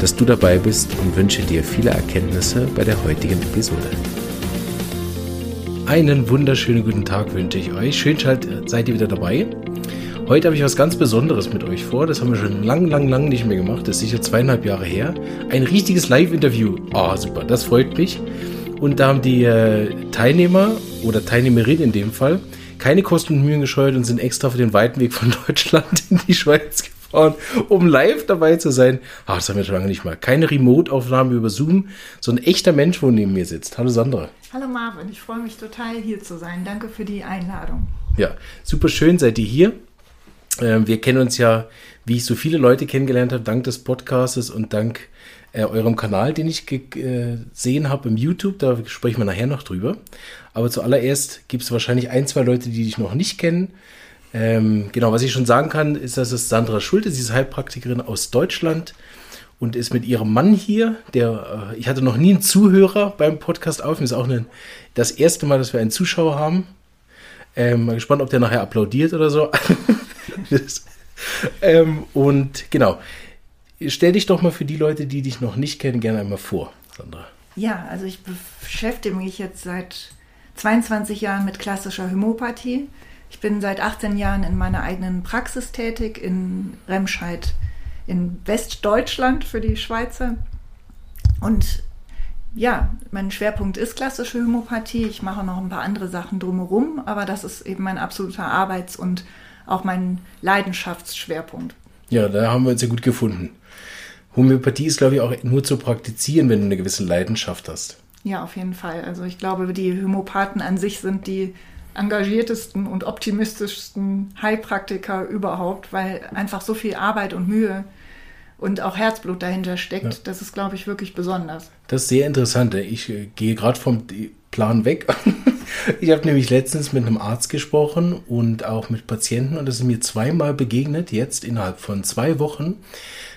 dass du dabei bist und wünsche dir viele Erkenntnisse bei der heutigen Episode. Einen wunderschönen guten Tag wünsche ich euch. Schön seid ihr wieder dabei. Heute habe ich was ganz Besonderes mit euch vor. Das haben wir schon lang, lang, lang nicht mehr gemacht. Das ist sicher zweieinhalb Jahre her. Ein richtiges Live-Interview. Ah, oh, super, das freut mich. Und da haben die äh, Teilnehmer oder Teilnehmerinnen in dem Fall keine Kosten und Mühen gescheut und sind extra für den weiten Weg von Deutschland in die Schweiz fahren, um live dabei zu sein. Ach, das haben wir schon lange nicht mal. Keine Remote-Aufnahme über Zoom, so ein echter Mensch, wo neben mir sitzt. Hallo Sandra. Hallo Marvin, ich freue mich total hier zu sein. Danke für die Einladung. Ja, super schön seid ihr hier. Ähm, wir kennen uns ja, wie ich so viele Leute kennengelernt habe, dank des Podcasts und dank äh, eurem Kanal, den ich gesehen habe im YouTube. Da sprechen wir nachher noch drüber. Aber zuallererst gibt es wahrscheinlich ein, zwei Leute, die dich noch nicht kennen. Ähm, genau, was ich schon sagen kann, ist, dass es Sandra Schulte, sie ist Heilpraktikerin aus Deutschland und ist mit ihrem Mann hier. Der, äh, ich hatte noch nie einen Zuhörer beim Podcast auf. Das ist auch eine, das erste Mal, dass wir einen Zuschauer haben. Ähm, mal gespannt, ob der nachher applaudiert oder so. das, ähm, und genau, stell dich doch mal für die Leute, die dich noch nicht kennen, gerne einmal vor, Sandra. Ja, also ich beschäftige mich jetzt seit 22 Jahren mit klassischer Homöopathie. Ich bin seit 18 Jahren in meiner eigenen Praxis tätig in Remscheid in Westdeutschland für die Schweizer. Und ja, mein Schwerpunkt ist klassische Homöopathie. Ich mache noch ein paar andere Sachen drumherum, aber das ist eben mein absoluter Arbeits- und auch mein Leidenschaftsschwerpunkt. Ja, da haben wir uns ja gut gefunden. Homöopathie ist, glaube ich, auch nur zu praktizieren, wenn du eine gewisse Leidenschaft hast. Ja, auf jeden Fall. Also ich glaube, die Homöopathen an sich sind die engagiertesten und optimistischsten Heilpraktiker überhaupt, weil einfach so viel Arbeit und Mühe und auch Herzblut dahinter steckt. Ja. Das ist, glaube ich, wirklich besonders. Das ist sehr interessant. Ich äh, gehe gerade vom Plan weg. ich habe nämlich letztens mit einem Arzt gesprochen und auch mit Patienten und das ist mir zweimal begegnet, jetzt innerhalb von zwei Wochen,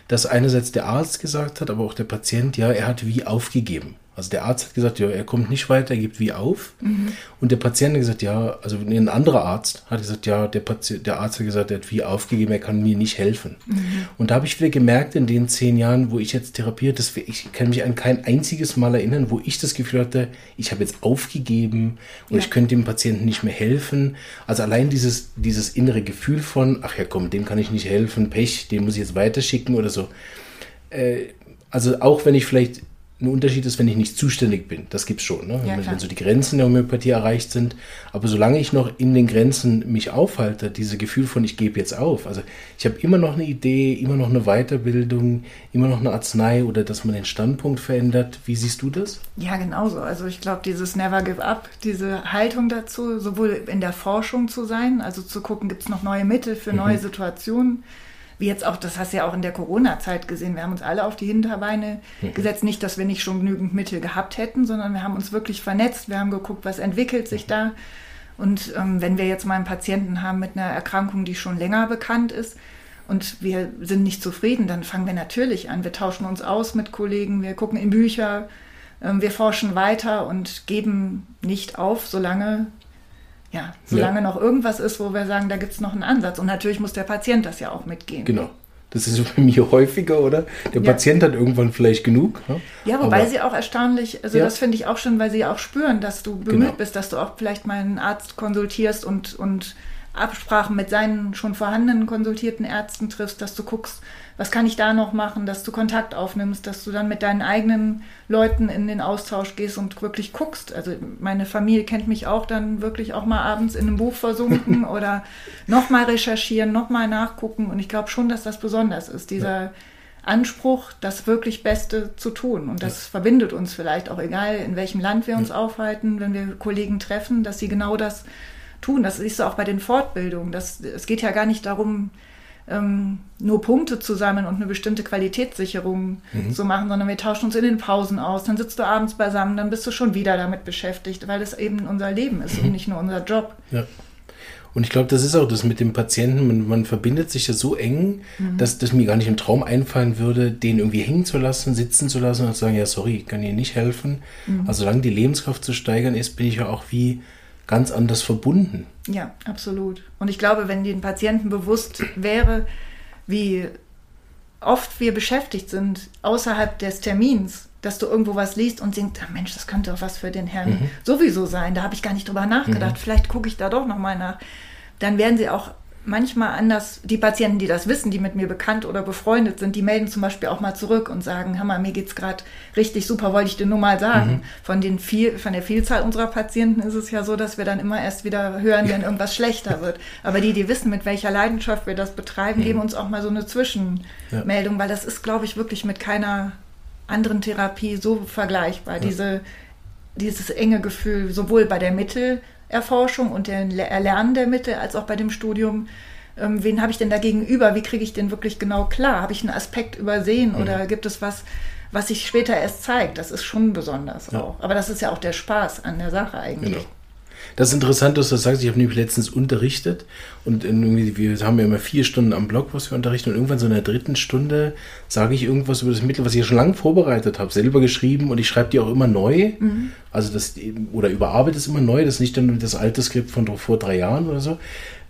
dass einerseits der Arzt gesagt hat, aber auch der Patient, ja, er hat wie aufgegeben. Also der Arzt hat gesagt, ja, er kommt nicht weiter, er gibt wie auf. Mhm. Und der Patient hat gesagt, ja, also ein anderer Arzt hat gesagt, ja, der, Patient, der Arzt hat gesagt, er hat wie aufgegeben, er kann mir nicht helfen. Mhm. Und da habe ich wieder gemerkt, in den zehn Jahren, wo ich jetzt therapiert, dass ich kann mich an kein einziges Mal erinnern, wo ich das Gefühl hatte, ich habe jetzt aufgegeben und ja. ich könnte dem Patienten nicht mehr helfen. Also allein dieses, dieses innere Gefühl von, ach ja, komm, dem kann ich nicht helfen, Pech, den muss ich jetzt weiterschicken oder so. Äh, also auch wenn ich vielleicht ein Unterschied ist, wenn ich nicht zuständig bin. Das gibt's schon, ne? Ja, wenn, so die Grenzen der Homöopathie erreicht sind. Aber solange ich noch in den Grenzen mich aufhalte, dieses Gefühl von ich gebe jetzt auf. Also ich habe immer noch eine Idee, immer noch eine Weiterbildung, immer noch eine Arznei oder dass man den Standpunkt verändert. Wie siehst du das? Ja, genauso. Also ich glaube, dieses Never Give Up, diese Haltung dazu, sowohl in der Forschung zu sein, also zu gucken, gibt's noch neue Mittel für mhm. neue Situationen wie jetzt auch, das hast du ja auch in der Corona-Zeit gesehen, wir haben uns alle auf die Hinterbeine mhm. gesetzt. Nicht, dass wir nicht schon genügend Mittel gehabt hätten, sondern wir haben uns wirklich vernetzt, wir haben geguckt, was entwickelt sich da. Und ähm, wenn wir jetzt mal einen Patienten haben mit einer Erkrankung, die schon länger bekannt ist, und wir sind nicht zufrieden, dann fangen wir natürlich an. Wir tauschen uns aus mit Kollegen, wir gucken in Bücher, ähm, wir forschen weiter und geben nicht auf, solange ja, solange ja. noch irgendwas ist, wo wir sagen, da gibt es noch einen Ansatz. Und natürlich muss der Patient das ja auch mitgehen. Genau. Das ist bei mir häufiger, oder? Der ja. Patient hat irgendwann vielleicht genug. Ne? Ja, wobei Aber, sie auch erstaunlich, also ja. das finde ich auch schon, weil sie auch spüren, dass du bemüht genau. bist, dass du auch vielleicht mal einen Arzt konsultierst und, und Absprachen mit seinen schon vorhandenen konsultierten Ärzten triffst, dass du guckst, was kann ich da noch machen, dass du Kontakt aufnimmst, dass du dann mit deinen eigenen Leuten in den Austausch gehst und wirklich guckst. Also meine Familie kennt mich auch dann wirklich auch mal abends in einem Buch versunken oder nochmal recherchieren, nochmal nachgucken. Und ich glaube schon, dass das besonders ist, dieser ja. Anspruch, das wirklich Beste zu tun. Und das ja. verbindet uns vielleicht auch, egal in welchem Land wir uns ja. aufhalten, wenn wir Kollegen treffen, dass sie genau das tun. Das siehst du auch bei den Fortbildungen. Das, es geht ja gar nicht darum, ähm, nur Punkte zu sammeln und eine bestimmte Qualitätssicherung mhm. zu machen, sondern wir tauschen uns in den Pausen aus. Dann sitzt du abends beisammen, dann bist du schon wieder damit beschäftigt, weil es eben unser Leben ist mhm. und nicht nur unser Job. Ja. Und ich glaube, das ist auch das mit dem Patienten. Man, man verbindet sich ja so eng, mhm. dass das mir gar nicht im Traum einfallen würde, den irgendwie hängen zu lassen, sitzen zu lassen und zu sagen, ja, sorry, ich kann dir nicht helfen. Mhm. Also solange die Lebenskraft zu steigern ist, bin ich ja auch wie ganz anders verbunden. Ja, absolut. Und ich glaube, wenn den Patienten bewusst wäre, wie oft wir beschäftigt sind außerhalb des Termins, dass du irgendwo was liest und denkst, ah, Mensch, das könnte doch was für den Herrn mhm. sowieso sein. Da habe ich gar nicht drüber nachgedacht. Mhm. Vielleicht gucke ich da doch nochmal nach. Dann werden sie auch manchmal anders, die Patienten, die das wissen, die mit mir bekannt oder befreundet sind, die melden zum Beispiel auch mal zurück und sagen, Hammer, mir geht's gerade richtig super, wollte ich dir nur mal sagen. Mhm. Von, den viel, von der Vielzahl unserer Patienten ist es ja so, dass wir dann immer erst wieder hören, wenn irgendwas schlechter wird. Aber die, die wissen, mit welcher Leidenschaft wir das betreiben, mhm. geben uns auch mal so eine Zwischenmeldung, ja. weil das ist, glaube ich, wirklich mit keiner anderen Therapie so vergleichbar. Ja. Diese, dieses enge Gefühl, sowohl bei der Mittel- Erforschung und der Erlernen der Mittel als auch bei dem Studium. Ähm, wen habe ich denn da gegenüber? Wie kriege ich den wirklich genau klar? Habe ich einen Aspekt übersehen mhm. oder gibt es was, was sich später erst zeigt? Das ist schon besonders ja. auch. Aber das ist ja auch der Spaß an der Sache eigentlich. Genau. Das ist interessant, dass du das sagst. Ich habe nämlich letztens unterrichtet und irgendwie, wir haben ja immer vier Stunden am Blog, was wir unterrichten und irgendwann so in der dritten Stunde sage ich irgendwas über das Mittel, was ich ja schon lange vorbereitet habe, selber geschrieben und ich schreibe die auch immer neu. Mhm. Also das, oder überarbeite es immer neu, das ist nicht dann das alte Skript von vor drei Jahren oder so.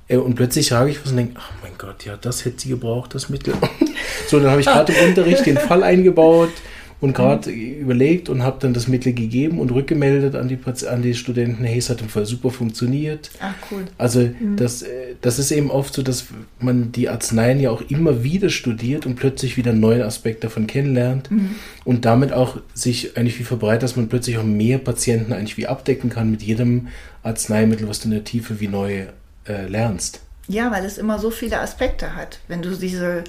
Äh, und plötzlich sage ich was und denke, ach mein Gott, ja, das hätte sie gebraucht, das Mittel. so, dann habe ich gerade im Unterricht den Fall eingebaut und gerade mhm. überlegt und habe dann das Mittel gegeben und rückgemeldet an die, an die Studenten, hey, es hat im Fall super funktioniert. Ach, cool. Also mhm. das, äh, das ist eben oft so, dass man die Arzneien ja auch immer wieder studiert und plötzlich wieder einen neuen Aspekt davon kennenlernt mhm. und damit auch sich eigentlich wie verbreitet, dass man plötzlich auch mehr Patienten eigentlich wie abdecken kann mit jedem Arzneimittel, was du in der Tiefe wie neu äh, lernst. Ja, weil es immer so viele Aspekte hat. Wenn du diese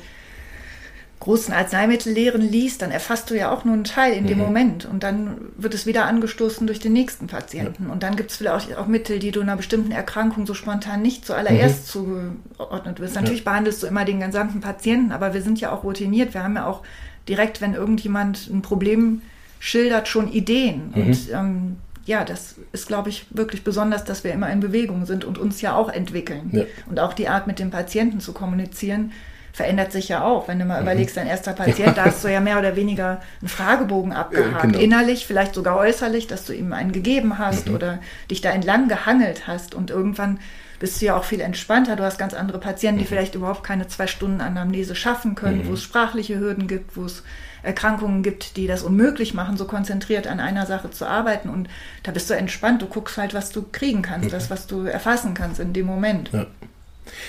großen Arzneimittellehren liest, dann erfasst du ja auch nur einen Teil in mhm. dem Moment und dann wird es wieder angestoßen durch den nächsten Patienten. Ja. Und dann gibt es vielleicht auch, auch, Mittel, die du einer bestimmten Erkrankung so spontan nicht zuallererst mhm. zugeordnet wirst. Natürlich ja. behandelst du immer den gesamten Patienten, aber wir sind ja auch routiniert. Wir haben ja auch direkt, wenn irgendjemand ein Problem schildert, schon Ideen. Mhm. Und ähm, ja, das ist, glaube ich, wirklich besonders, dass wir immer in Bewegung sind und uns ja auch entwickeln. Ja. Und auch die Art, mit dem Patienten zu kommunizieren, verändert sich ja auch. Wenn du mal mhm. überlegst, dein erster Patient, da hast du ja mehr oder weniger einen Fragebogen abgehakt. Genau. Innerlich, vielleicht sogar äußerlich, dass du ihm einen gegeben hast mhm. oder dich da entlang gehangelt hast. Und irgendwann bist du ja auch viel entspannter. Du hast ganz andere Patienten, die mhm. vielleicht überhaupt keine zwei Stunden Anamnese schaffen können, mhm. wo es sprachliche Hürden gibt, wo es Erkrankungen gibt, die das unmöglich machen, so konzentriert an einer Sache zu arbeiten. Und da bist du entspannt. Du guckst halt, was du kriegen kannst, mhm. das, was du erfassen kannst in dem Moment. Ja.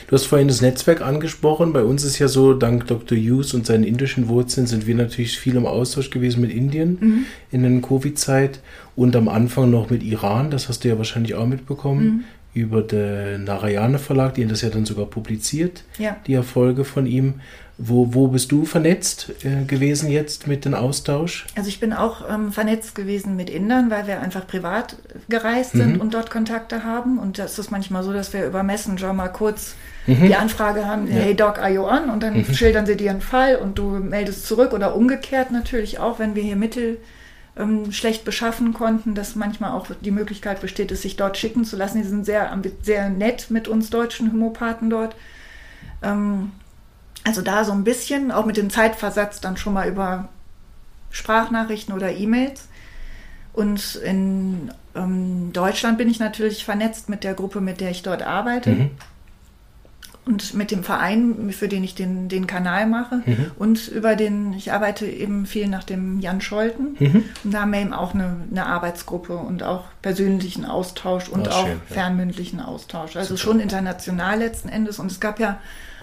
Du hast vorhin das Netzwerk angesprochen. Bei uns ist ja so, dank Dr. Hughes und seinen indischen Wurzeln sind wir natürlich viel im Austausch gewesen mit Indien mhm. in der Covid-Zeit und am Anfang noch mit Iran. Das hast du ja wahrscheinlich auch mitbekommen. Mhm. Über den Narayana Verlag, die haben das ja dann sogar publiziert, ja. die Erfolge von ihm. Wo, wo bist du vernetzt äh, gewesen jetzt mit dem Austausch? Also ich bin auch ähm, vernetzt gewesen mit Indern, weil wir einfach privat gereist sind mhm. und dort Kontakte haben. Und das ist manchmal so, dass wir über Messenger mal kurz mhm. die Anfrage haben, ja. hey Doc, are you on? Und dann mhm. schildern sie dir einen Fall und du meldest zurück oder umgekehrt natürlich auch, wenn wir hier Mittel ähm, schlecht beschaffen konnten, dass manchmal auch die Möglichkeit besteht, es sich dort schicken zu lassen. Die sind sehr, sehr nett mit uns deutschen Homopathen dort. Ähm, also da so ein bisschen, auch mit dem Zeitversatz dann schon mal über Sprachnachrichten oder E-Mails. Und in ähm, Deutschland bin ich natürlich vernetzt mit der Gruppe, mit der ich dort arbeite. Mhm. Und mit dem Verein, für den ich den, den Kanal mache. Mhm. Und über den, ich arbeite eben viel nach dem Jan Scholten. Mhm. Und da haben wir eben auch eine, eine Arbeitsgruppe und auch persönlichen Austausch und oh, auch schön, fernmündlichen Austausch. Also Super. schon international letzten Endes. Und es gab ja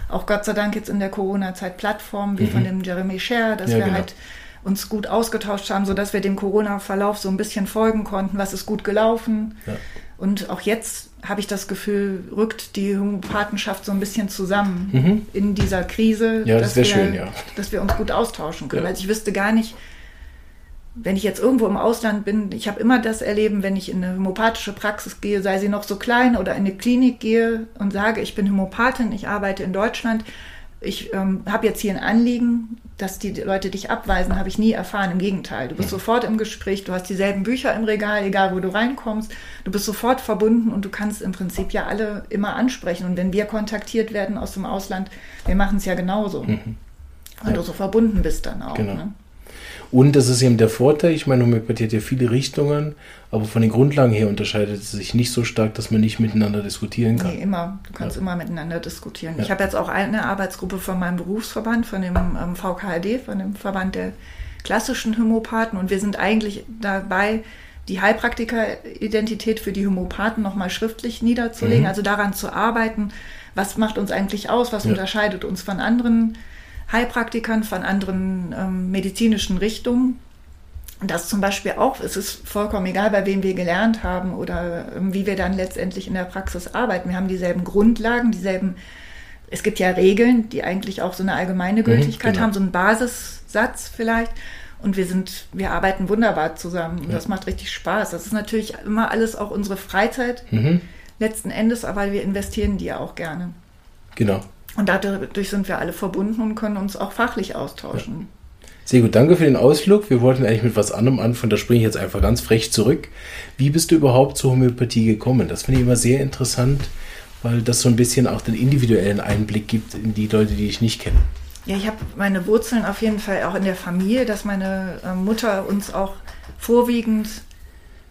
auch Gott sei Dank jetzt in der Corona-Zeit Plattformen wie mhm. von dem Jeremy Scher, dass ja, wir genau. halt uns gut ausgetauscht haben, sodass wir dem Corona-Verlauf so ein bisschen folgen konnten, was ist gut gelaufen. Ja. Und auch jetzt habe ich das Gefühl, rückt die Homöopathenschaft so ein bisschen zusammen mhm. in dieser Krise, ja, das dass, wir, schön, ja. dass wir uns gut austauschen können. Ja. Weil ich wüsste gar nicht, wenn ich jetzt irgendwo im Ausland bin, ich habe immer das Erleben, wenn ich in eine homöopathische Praxis gehe, sei sie noch so klein oder in eine Klinik gehe und sage, ich bin Homöopathin, ich arbeite in Deutschland, ich ähm, habe jetzt hier ein Anliegen, dass die Leute dich abweisen, habe ich nie erfahren. Im Gegenteil, du bist sofort im Gespräch, du hast dieselben Bücher im Regal, egal wo du reinkommst, du bist sofort verbunden und du kannst im Prinzip ja alle immer ansprechen. Und wenn wir kontaktiert werden aus dem Ausland, wir machen es ja genauso. Mhm. Weil ja. du so verbunden bist dann auch. Genau. Ne? Und das ist eben der Vorteil, ich meine, Homöopathie hat ja viele Richtungen, aber von den Grundlagen her unterscheidet es sich nicht so stark, dass man nicht miteinander diskutieren kann. Nee, immer. Du kannst ja. immer miteinander diskutieren. Ja. Ich habe jetzt auch eine Arbeitsgruppe von meinem Berufsverband, von dem ähm, VKHD, von dem Verband der klassischen Homöopathen und wir sind eigentlich dabei, die Heilpraktiker-Identität für die Homöopathen nochmal schriftlich niederzulegen, mhm. also daran zu arbeiten, was macht uns eigentlich aus, was ja. unterscheidet uns von anderen Heilpraktikern, von anderen ähm, medizinischen Richtungen. Und das zum Beispiel auch, es ist vollkommen egal, bei wem wir gelernt haben oder ähm, wie wir dann letztendlich in der Praxis arbeiten. Wir haben dieselben Grundlagen, dieselben, es gibt ja Regeln, die eigentlich auch so eine allgemeine mhm, Gültigkeit mhm, genau. haben, so einen Basissatz vielleicht. Und wir sind, wir arbeiten wunderbar zusammen und ja. das macht richtig Spaß. Das ist natürlich immer alles auch unsere Freizeit mhm. letzten Endes, aber wir investieren die ja auch gerne. Genau. Und dadurch sind wir alle verbunden und können uns auch fachlich austauschen. Ja. Sehr gut, danke für den Ausflug. Wir wollten eigentlich mit was anderem anfangen, da springe ich jetzt einfach ganz frech zurück. Wie bist du überhaupt zur Homöopathie gekommen? Das finde ich immer sehr interessant, weil das so ein bisschen auch den individuellen Einblick gibt in die Leute, die ich nicht kenne. Ja, ich habe meine Wurzeln auf jeden Fall auch in der Familie, dass meine äh, Mutter uns auch vorwiegend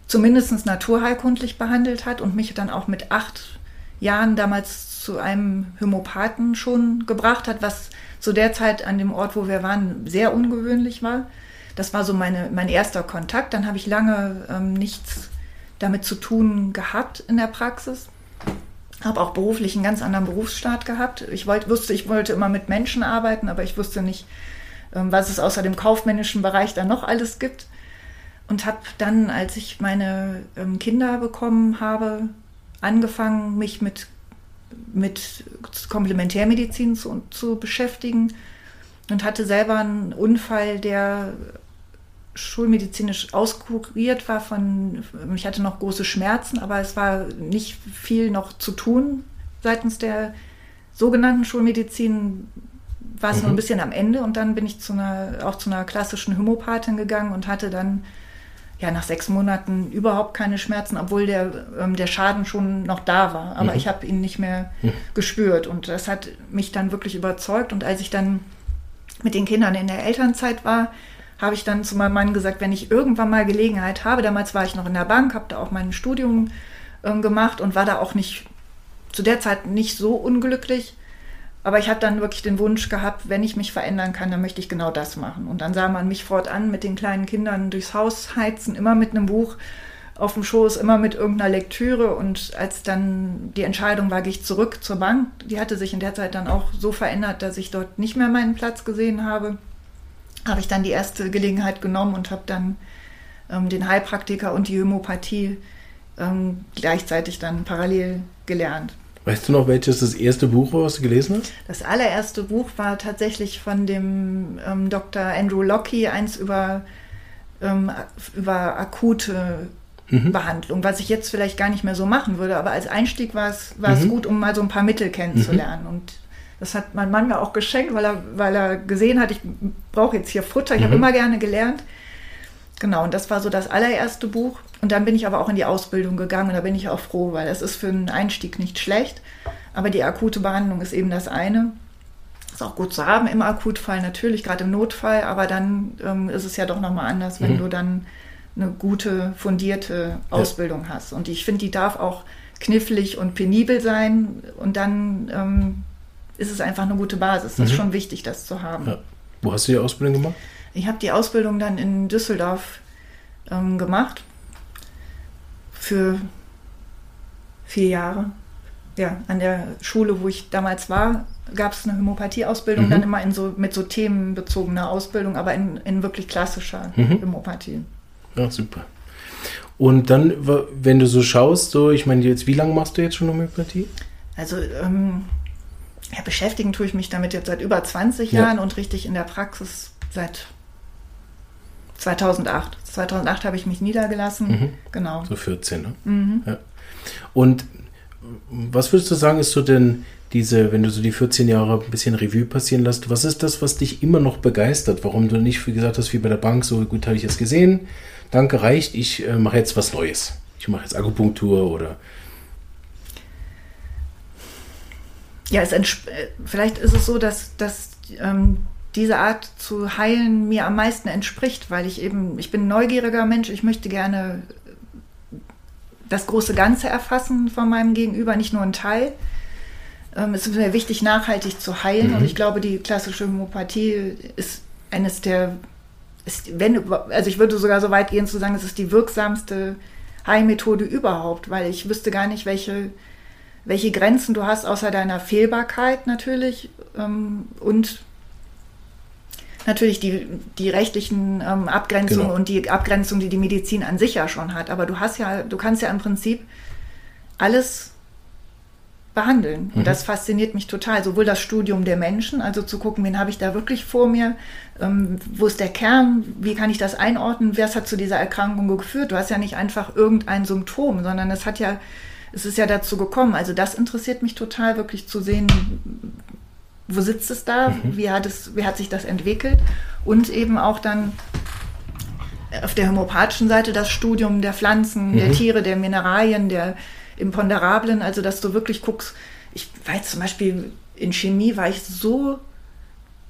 zumindest naturheilkundlich behandelt hat und mich dann auch mit acht Jahren damals zu einem Hämopathen schon gebracht hat, was zu der Zeit an dem Ort, wo wir waren, sehr ungewöhnlich war. Das war so meine, mein erster Kontakt. Dann habe ich lange ähm, nichts damit zu tun gehabt in der Praxis. Habe auch beruflich einen ganz anderen Berufsstart gehabt. Ich wollt, wusste, ich wollte immer mit Menschen arbeiten, aber ich wusste nicht, ähm, was es außer dem kaufmännischen Bereich da noch alles gibt. Und habe dann, als ich meine ähm, Kinder bekommen habe, angefangen, mich mit mit Komplementärmedizin zu, zu beschäftigen und hatte selber einen Unfall, der schulmedizinisch auskuriert war von, ich hatte noch große Schmerzen, aber es war nicht viel noch zu tun seitens der sogenannten Schulmedizin, war es mhm. nur ein mhm. bisschen am Ende und dann bin ich zu einer, auch zu einer klassischen Homopathin gegangen und hatte dann ja nach sechs Monaten überhaupt keine Schmerzen, obwohl der, ähm, der Schaden schon noch da war. Aber mhm. ich habe ihn nicht mehr mhm. gespürt. Und das hat mich dann wirklich überzeugt. Und als ich dann mit den Kindern in der Elternzeit war, habe ich dann zu meinem Mann gesagt, wenn ich irgendwann mal Gelegenheit habe, damals war ich noch in der Bank, habe da auch mein Studium ähm, gemacht und war da auch nicht zu der Zeit nicht so unglücklich. Aber ich habe dann wirklich den Wunsch gehabt, wenn ich mich verändern kann, dann möchte ich genau das machen. Und dann sah man mich fortan mit den kleinen Kindern durchs Haus heizen, immer mit einem Buch auf dem Schoß, immer mit irgendeiner Lektüre. Und als dann die Entscheidung war, gehe ich zurück zur Bank, die hatte sich in der Zeit dann auch so verändert, dass ich dort nicht mehr meinen Platz gesehen habe, habe ich dann die erste Gelegenheit genommen und habe dann ähm, den Heilpraktiker und die Homöopathie ähm, gleichzeitig dann parallel gelernt. Weißt du noch, welches das erste Buch war, was du gelesen hast? Das allererste Buch war tatsächlich von dem ähm, Dr. Andrew Locke, eins über, ähm, über akute mhm. Behandlung, was ich jetzt vielleicht gar nicht mehr so machen würde, aber als Einstieg war es, war mhm. es gut, um mal so ein paar Mittel kennenzulernen. Mhm. Und das hat mein Mann mir auch geschenkt, weil er, weil er gesehen hat, ich brauche jetzt hier Futter. Ich habe mhm. immer gerne gelernt. Genau, und das war so das allererste Buch. Und dann bin ich aber auch in die Ausbildung gegangen und da bin ich auch froh, weil das ist für einen Einstieg nicht schlecht. Aber die akute Behandlung ist eben das eine. Ist auch gut zu haben im Akutfall, natürlich, gerade im Notfall, aber dann ähm, ist es ja doch nochmal anders, wenn mhm. du dann eine gute, fundierte Ausbildung ja. hast. Und ich finde, die darf auch knifflig und penibel sein und dann ähm, ist es einfach eine gute Basis. Das mhm. ist schon wichtig, das zu haben. Ja. Wo hast du die Ausbildung gemacht? Ich habe die Ausbildung dann in Düsseldorf ähm, gemacht für vier Jahre. Ja, an der Schule, wo ich damals war, gab es eine Homöopathie-Ausbildung, mhm. dann immer in so, mit so themenbezogener Ausbildung, aber in, in wirklich klassischer mhm. Homöopathie. Ja, super. Und dann, wenn du so schaust, so, ich meine, jetzt, wie lange machst du jetzt schon Homöopathie? Also, ähm, ja, beschäftigen tue ich mich damit jetzt seit über 20 ja. Jahren und richtig in der Praxis seit 2008. 2008 habe ich mich niedergelassen. Mhm. Genau. So 14, ne? Mhm. Ja. Und was würdest du sagen, ist so denn diese, wenn du so die 14 Jahre ein bisschen Revue passieren lässt, was ist das, was dich immer noch begeistert? Warum du nicht, wie gesagt hast, wie bei der Bank, so gut habe ich es gesehen, danke, reicht, ich äh, mache jetzt was Neues. Ich mache jetzt Akupunktur oder. Ja, es vielleicht ist es so, dass, dass ähm, diese Art zu heilen mir am meisten entspricht, weil ich eben, ich bin ein neugieriger Mensch, ich möchte gerne das große Ganze erfassen von meinem Gegenüber, nicht nur ein Teil. Ähm, es ist mir wichtig, nachhaltig zu heilen. Mhm. Und ich glaube, die klassische Homöopathie ist eines der, ist, wenn, also ich würde sogar so weit gehen zu sagen, es ist die wirksamste Heilmethode überhaupt, weil ich wüsste gar nicht, welche, welche Grenzen du hast, außer deiner Fehlbarkeit natürlich ähm, und natürlich die, die rechtlichen ähm, Abgrenzungen genau. und die Abgrenzung, die die Medizin an sich ja schon hat. Aber du hast ja, du kannst ja im Prinzip alles behandeln. Und mhm. das fasziniert mich total. Sowohl das Studium der Menschen, also zu gucken, wen habe ich da wirklich vor mir, ähm, wo ist der Kern, wie kann ich das einordnen, wer hat zu dieser Erkrankung geführt. Du hast ja nicht einfach irgendein Symptom, sondern es hat ja, es ist ja dazu gekommen. Also das interessiert mich total, wirklich zu sehen, wo sitzt es da, mhm. wie, hat es, wie hat sich das entwickelt und eben auch dann auf der homöopathischen Seite das Studium der Pflanzen, mhm. der Tiere, der Mineralien, der Imponderablen, also dass du wirklich guckst, ich weiß zum Beispiel in Chemie war ich so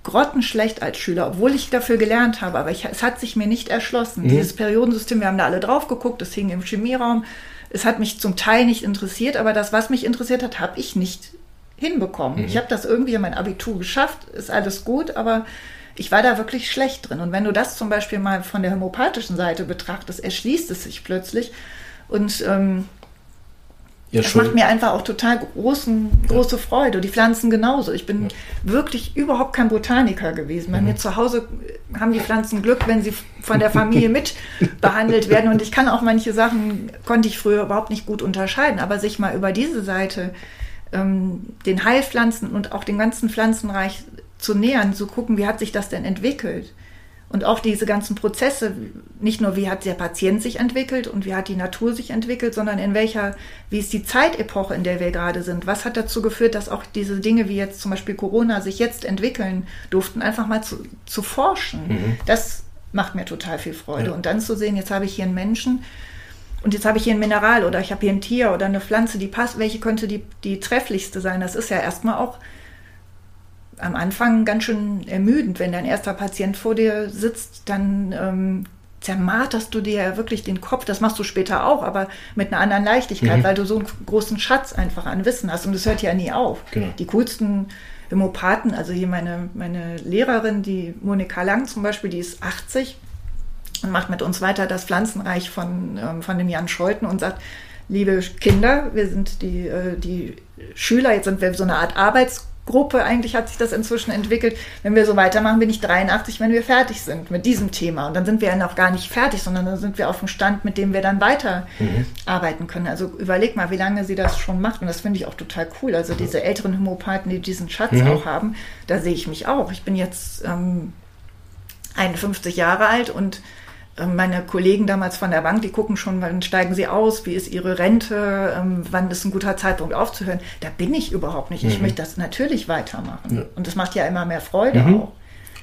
grottenschlecht als Schüler, obwohl ich dafür gelernt habe, aber ich, es hat sich mir nicht erschlossen. Mhm. Dieses Periodensystem, wir haben da alle drauf geguckt, das hing im Chemieraum. Es hat mich zum Teil nicht interessiert, aber das, was mich interessiert hat, habe ich nicht hinbekommen. Mhm. Ich habe das irgendwie in mein Abitur geschafft, ist alles gut, aber ich war da wirklich schlecht drin. Und wenn du das zum Beispiel mal von der homöopathischen Seite betrachtest, erschließt es sich plötzlich. Und ähm, ja, das macht mir einfach auch total großen, große Freude. Die Pflanzen genauso. Ich bin ja. wirklich überhaupt kein Botaniker gewesen. Bei mhm. mir zu Hause haben die Pflanzen Glück, wenn sie von der Familie mit behandelt werden. Und ich kann auch manche Sachen, konnte ich früher überhaupt nicht gut unterscheiden. Aber sich mal über diese Seite ähm, den Heilpflanzen und auch dem ganzen Pflanzenreich zu nähern, zu gucken, wie hat sich das denn entwickelt. Und auch diese ganzen Prozesse, nicht nur wie hat der Patient sich entwickelt und wie hat die Natur sich entwickelt, sondern in welcher, wie ist die Zeitepoche, in der wir gerade sind? Was hat dazu geführt, dass auch diese Dinge wie jetzt zum Beispiel Corona sich jetzt entwickeln durften, einfach mal zu, zu forschen? Mhm. Das macht mir total viel Freude. Ja. Und dann zu sehen, jetzt habe ich hier einen Menschen, und jetzt habe ich hier ein Mineral oder ich habe hier ein Tier oder eine Pflanze, die passt. Welche könnte die, die trefflichste sein? Das ist ja erstmal auch am Anfang ganz schön ermüdend. Wenn dein erster Patient vor dir sitzt, dann ähm, zermarterst du dir ja wirklich den Kopf. Das machst du später auch, aber mit einer anderen Leichtigkeit, mhm. weil du so einen großen Schatz einfach an Wissen hast. Und das hört ja nie auf. Genau. Die coolsten Homopathen, also hier meine, meine Lehrerin, die Monika Lang zum Beispiel, die ist 80 und macht mit uns weiter das Pflanzenreich von, ähm, von dem Jan Scholten und sagt, liebe Kinder, wir sind die, äh, die Schüler, jetzt sind wir so eine Art Arbeitsgruppe, eigentlich hat sich das inzwischen entwickelt. Wenn wir so weitermachen, bin ich 83, wenn wir fertig sind mit diesem Thema. Und dann sind wir ja noch gar nicht fertig, sondern dann sind wir auf dem Stand, mit dem wir dann weiter mhm. arbeiten können. Also überleg mal, wie lange sie das schon macht. Und das finde ich auch total cool. Also diese älteren Homopathen, die diesen Schatz mhm. auch haben, da sehe ich mich auch. Ich bin jetzt ähm, 51 Jahre alt und meine Kollegen damals von der Bank, die gucken schon, wann steigen sie aus, wie ist ihre Rente, ähm, wann ist ein guter Zeitpunkt aufzuhören. Da bin ich überhaupt nicht. Ich mhm. möchte das natürlich weitermachen. Ja. Und das macht ja immer mehr Freude mhm. auch.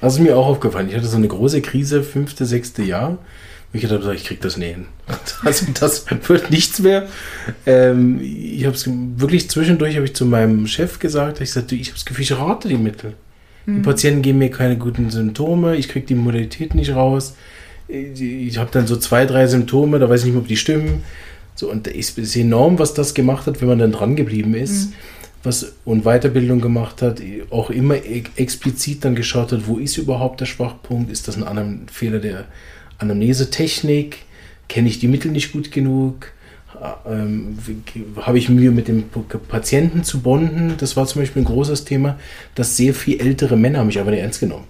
Also mir auch aufgefallen. Ich hatte so eine große Krise, fünfte, sechste Jahr. Ich dachte, ich krieg das nähen. Also das wird nichts mehr. Ähm, ich habe es wirklich zwischendurch habe ich zu meinem Chef gesagt, ich sagte, ich habe das Gefühl, ich rate die Mittel. Mhm. Die Patienten geben mir keine guten Symptome, ich kriege die Modalität nicht raus ich habe dann so zwei, drei Symptome, da weiß ich nicht mehr, ob die stimmen. So, und es ist enorm, was das gemacht hat, wenn man dann dran geblieben ist. Mhm. Was, und Weiterbildung gemacht hat, auch immer explizit dann geschaut hat, wo ist überhaupt der Schwachpunkt? Ist das ein Fehler der Anamnesetechnik? Kenne ich die Mittel nicht gut genug? Ähm, habe ich Mühe mit dem Patienten zu bonden? Das war zum Beispiel ein großes Thema, dass sehr viele ältere Männer haben mich aber nicht ernst genommen.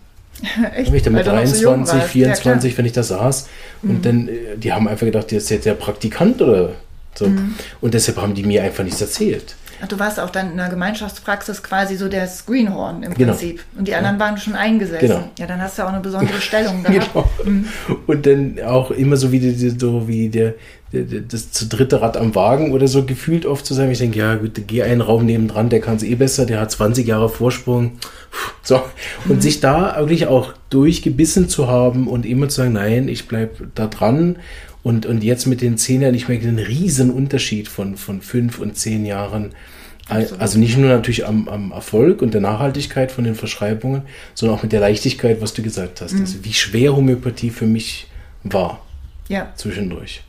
Echt? Wenn ich dann mit 23, so 24, ja, wenn ich da saß mhm. und dann, die haben einfach gedacht, der ist jetzt der Praktikant oder so. Mhm. Und deshalb haben die mir einfach nichts erzählt. Ach, du warst auch dann in der Gemeinschaftspraxis quasi so der Screenhorn im Genau. Prinzip. Und die anderen waren schon eingesessen. Genau. Ja, dann hast du auch eine besondere Stellung gehabt. Genau. Und dann auch immer so wie, die, so wie der, der, der, das zu dritte Rad am Wagen oder so gefühlt oft zu sein. Ich denke, ja gut, geh einen Raum nebendran, der kann es eh besser, der hat 20 Jahre Vorsprung. So. Und sich da wirklich auch durchgebissen zu haben und immer zu sagen, nein, ich bleib da dran. Und, und jetzt mit den zehn Jahren, ich merke einen riesen Unterschied von, von fünf und zehn Jahren. Absolut. Also nicht nur natürlich am, am Erfolg und der Nachhaltigkeit von den Verschreibungen, sondern auch mit der Leichtigkeit, was du gesagt hast. Also wie schwer Homöopathie für mich war Ja. zwischendurch.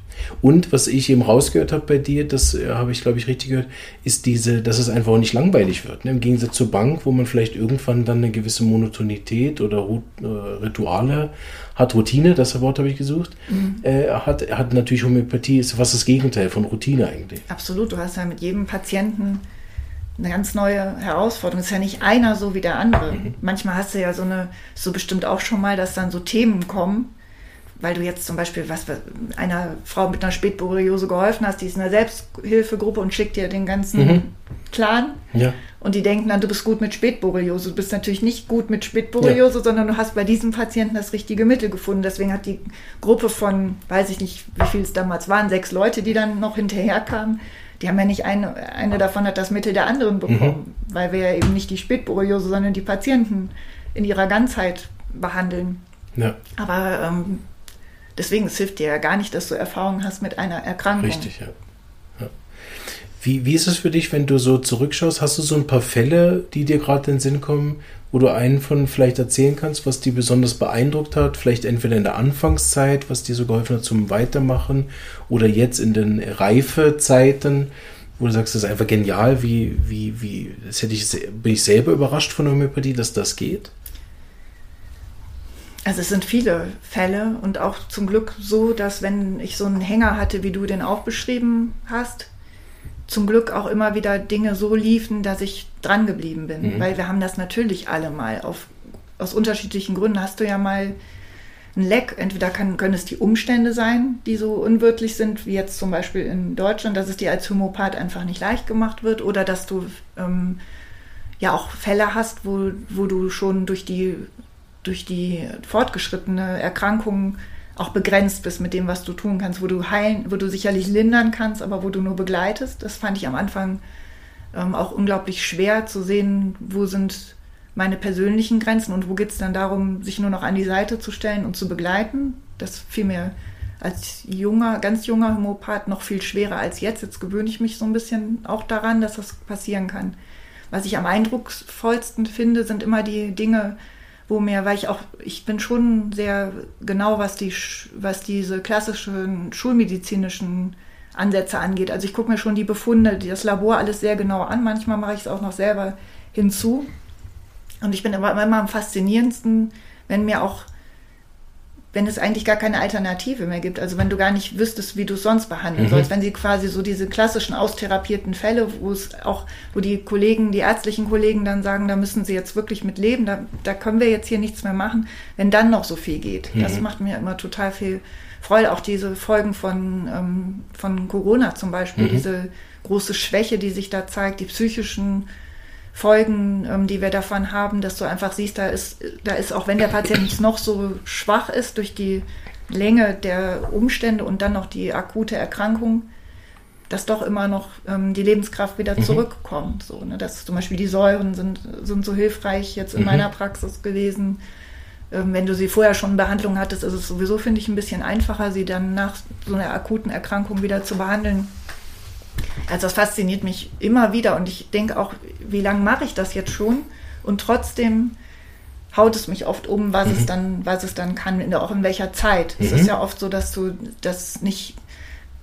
Und was ich eben rausgehört habe bei dir, das äh, habe ich, glaube ich, richtig gehört, ist diese, dass es einfach auch nicht langweilig wird. Ne? Im Gegensatz zur Bank, wo man vielleicht irgendwann dann eine gewisse Monotonität oder Ru äh, Rituale hat, Routine, das Wort habe ich gesucht, äh, hat, hat natürlich Homöopathie, ist fast das Gegenteil von Routine eigentlich. Absolut, du hast ja mit jedem Patienten eine ganz neue Herausforderung. Es ist ja nicht einer so wie der andere. Mhm. Manchmal hast du ja so eine, so bestimmt auch schon mal, dass dann so Themen kommen, weil du jetzt zum Beispiel was einer Frau mit einer Spätborreliose geholfen hast, die ist in einer Selbsthilfegruppe und schickt dir den ganzen Mhm. Plan. Ja, Und die denken dann, du bist gut mit Spätborreliose. Du bist natürlich nicht gut mit Spätborreliose, sondern du hast bei diesem Patienten das richtige Mittel gefunden. Deswegen hat die Gruppe von, weiß ich nicht, wie viel es damals waren, sechs Leute, die dann noch hinterher kamen, die haben ja nicht eine, eine davon hat das Mittel der anderen bekommen, weil wir ja eben nicht die Spätborreliose, sondern die Patienten in ihrer Ganzheit behandeln. ja, Aber ähm, deswegen, es hilft dir ja gar nicht, dass du Erfahrung hast mit einer Erkrankung. richtig, ja. Wie, wie ist es für dich, wenn du so zurückschaust? Hast du so ein paar Fälle, die dir gerade in den Sinn kommen, wo du einen von vielleicht erzählen kannst, was dich besonders beeindruckt hat? Vielleicht entweder in der Anfangszeit, was dir so geholfen hat zum Weitermachen, oder jetzt in den Reifezeiten, wo du sagst, das ist einfach genial, wie, wie, wie, das hätte ich, bin ich selber überrascht von der Homöopathie, dass das geht? Also es sind viele Fälle und auch zum Glück so, dass wenn ich so einen Hänger hatte, wie du den auch beschrieben hast, zum Glück auch immer wieder Dinge so liefen, dass ich dran geblieben bin. Mhm. Weil wir haben das natürlich alle mal. Auf, aus unterschiedlichen Gründen hast du ja mal ein Leck. Entweder kann, können es die Umstände sein, die so unwirtlich sind, wie jetzt zum Beispiel in Deutschland, dass es dir als Homöopath einfach nicht leicht gemacht wird oder dass du ähm, ja auch Fälle hast, wo, wo du schon durch die, durch die fortgeschrittene Erkrankung auch begrenzt bist mit dem, was du tun kannst, wo du heilen, wo du sicherlich lindern kannst, aber wo du nur begleitest. Das fand ich am Anfang ähm, auch unglaublich schwer zu sehen, wo sind meine persönlichen Grenzen und wo geht es dann darum, sich nur noch an die Seite zu stellen und zu begleiten. Das fiel mir als junger, ganz junger Homöopath noch viel schwerer als jetzt. Jetzt gewöhne ich mich so ein bisschen auch daran, dass das passieren kann. Was ich am eindrucksvollsten finde, sind immer die Dinge, wo mir, weil ich auch, ich bin schon sehr genau, was die, was diese klassischen schulmedizinischen Ansätze angeht. Also ich gucke mir schon die Befunde, das Labor alles sehr genau an. Manchmal mache ich es auch noch selber hinzu. Und ich bin immer, immer am faszinierendsten, wenn mir auch, wenn es eigentlich gar keine Alternative mehr gibt. Also wenn du gar nicht wüsstest, wie du es sonst behandeln Mhm. sollst. Wenn sie quasi so diese klassischen austherapierten Fälle, wo es auch, wo die Kollegen, die ärztlichen Kollegen dann sagen, da müssen sie jetzt wirklich mit leben, da, da können wir jetzt hier nichts mehr machen, wenn dann noch so viel geht. Das Mhm. macht mir immer total viel Freude. Auch diese Folgen von, ähm, von Corona zum Beispiel, Mhm. diese große Schwäche, die sich da zeigt, die psychischen Folgen, ähm, die wir davon haben, dass du einfach siehst, da ist, da ist, auch wenn der Patient noch so schwach ist durch die Länge der Umstände und dann noch die akute Erkrankung, dass doch immer noch ähm, die Lebenskraft wieder Mhm. zurückkommt. So, ne? Dass zum Beispiel die Säuren sind, sind so hilfreich jetzt in Mhm. meiner Praxis gewesen. Ähm, wenn du sie vorher schon in Behandlung hattest, ist es sowieso, finde ich, ein bisschen einfacher, sie dann nach so einer akuten Erkrankung wieder zu behandeln. Also das fasziniert mich immer wieder und ich denke auch, wie lange mache ich das jetzt schon? Und trotzdem haut es mich oft um, was es dann, was es dann kann, in, auch in welcher Zeit. Es Mhm. ist ja oft so, dass du das nicht,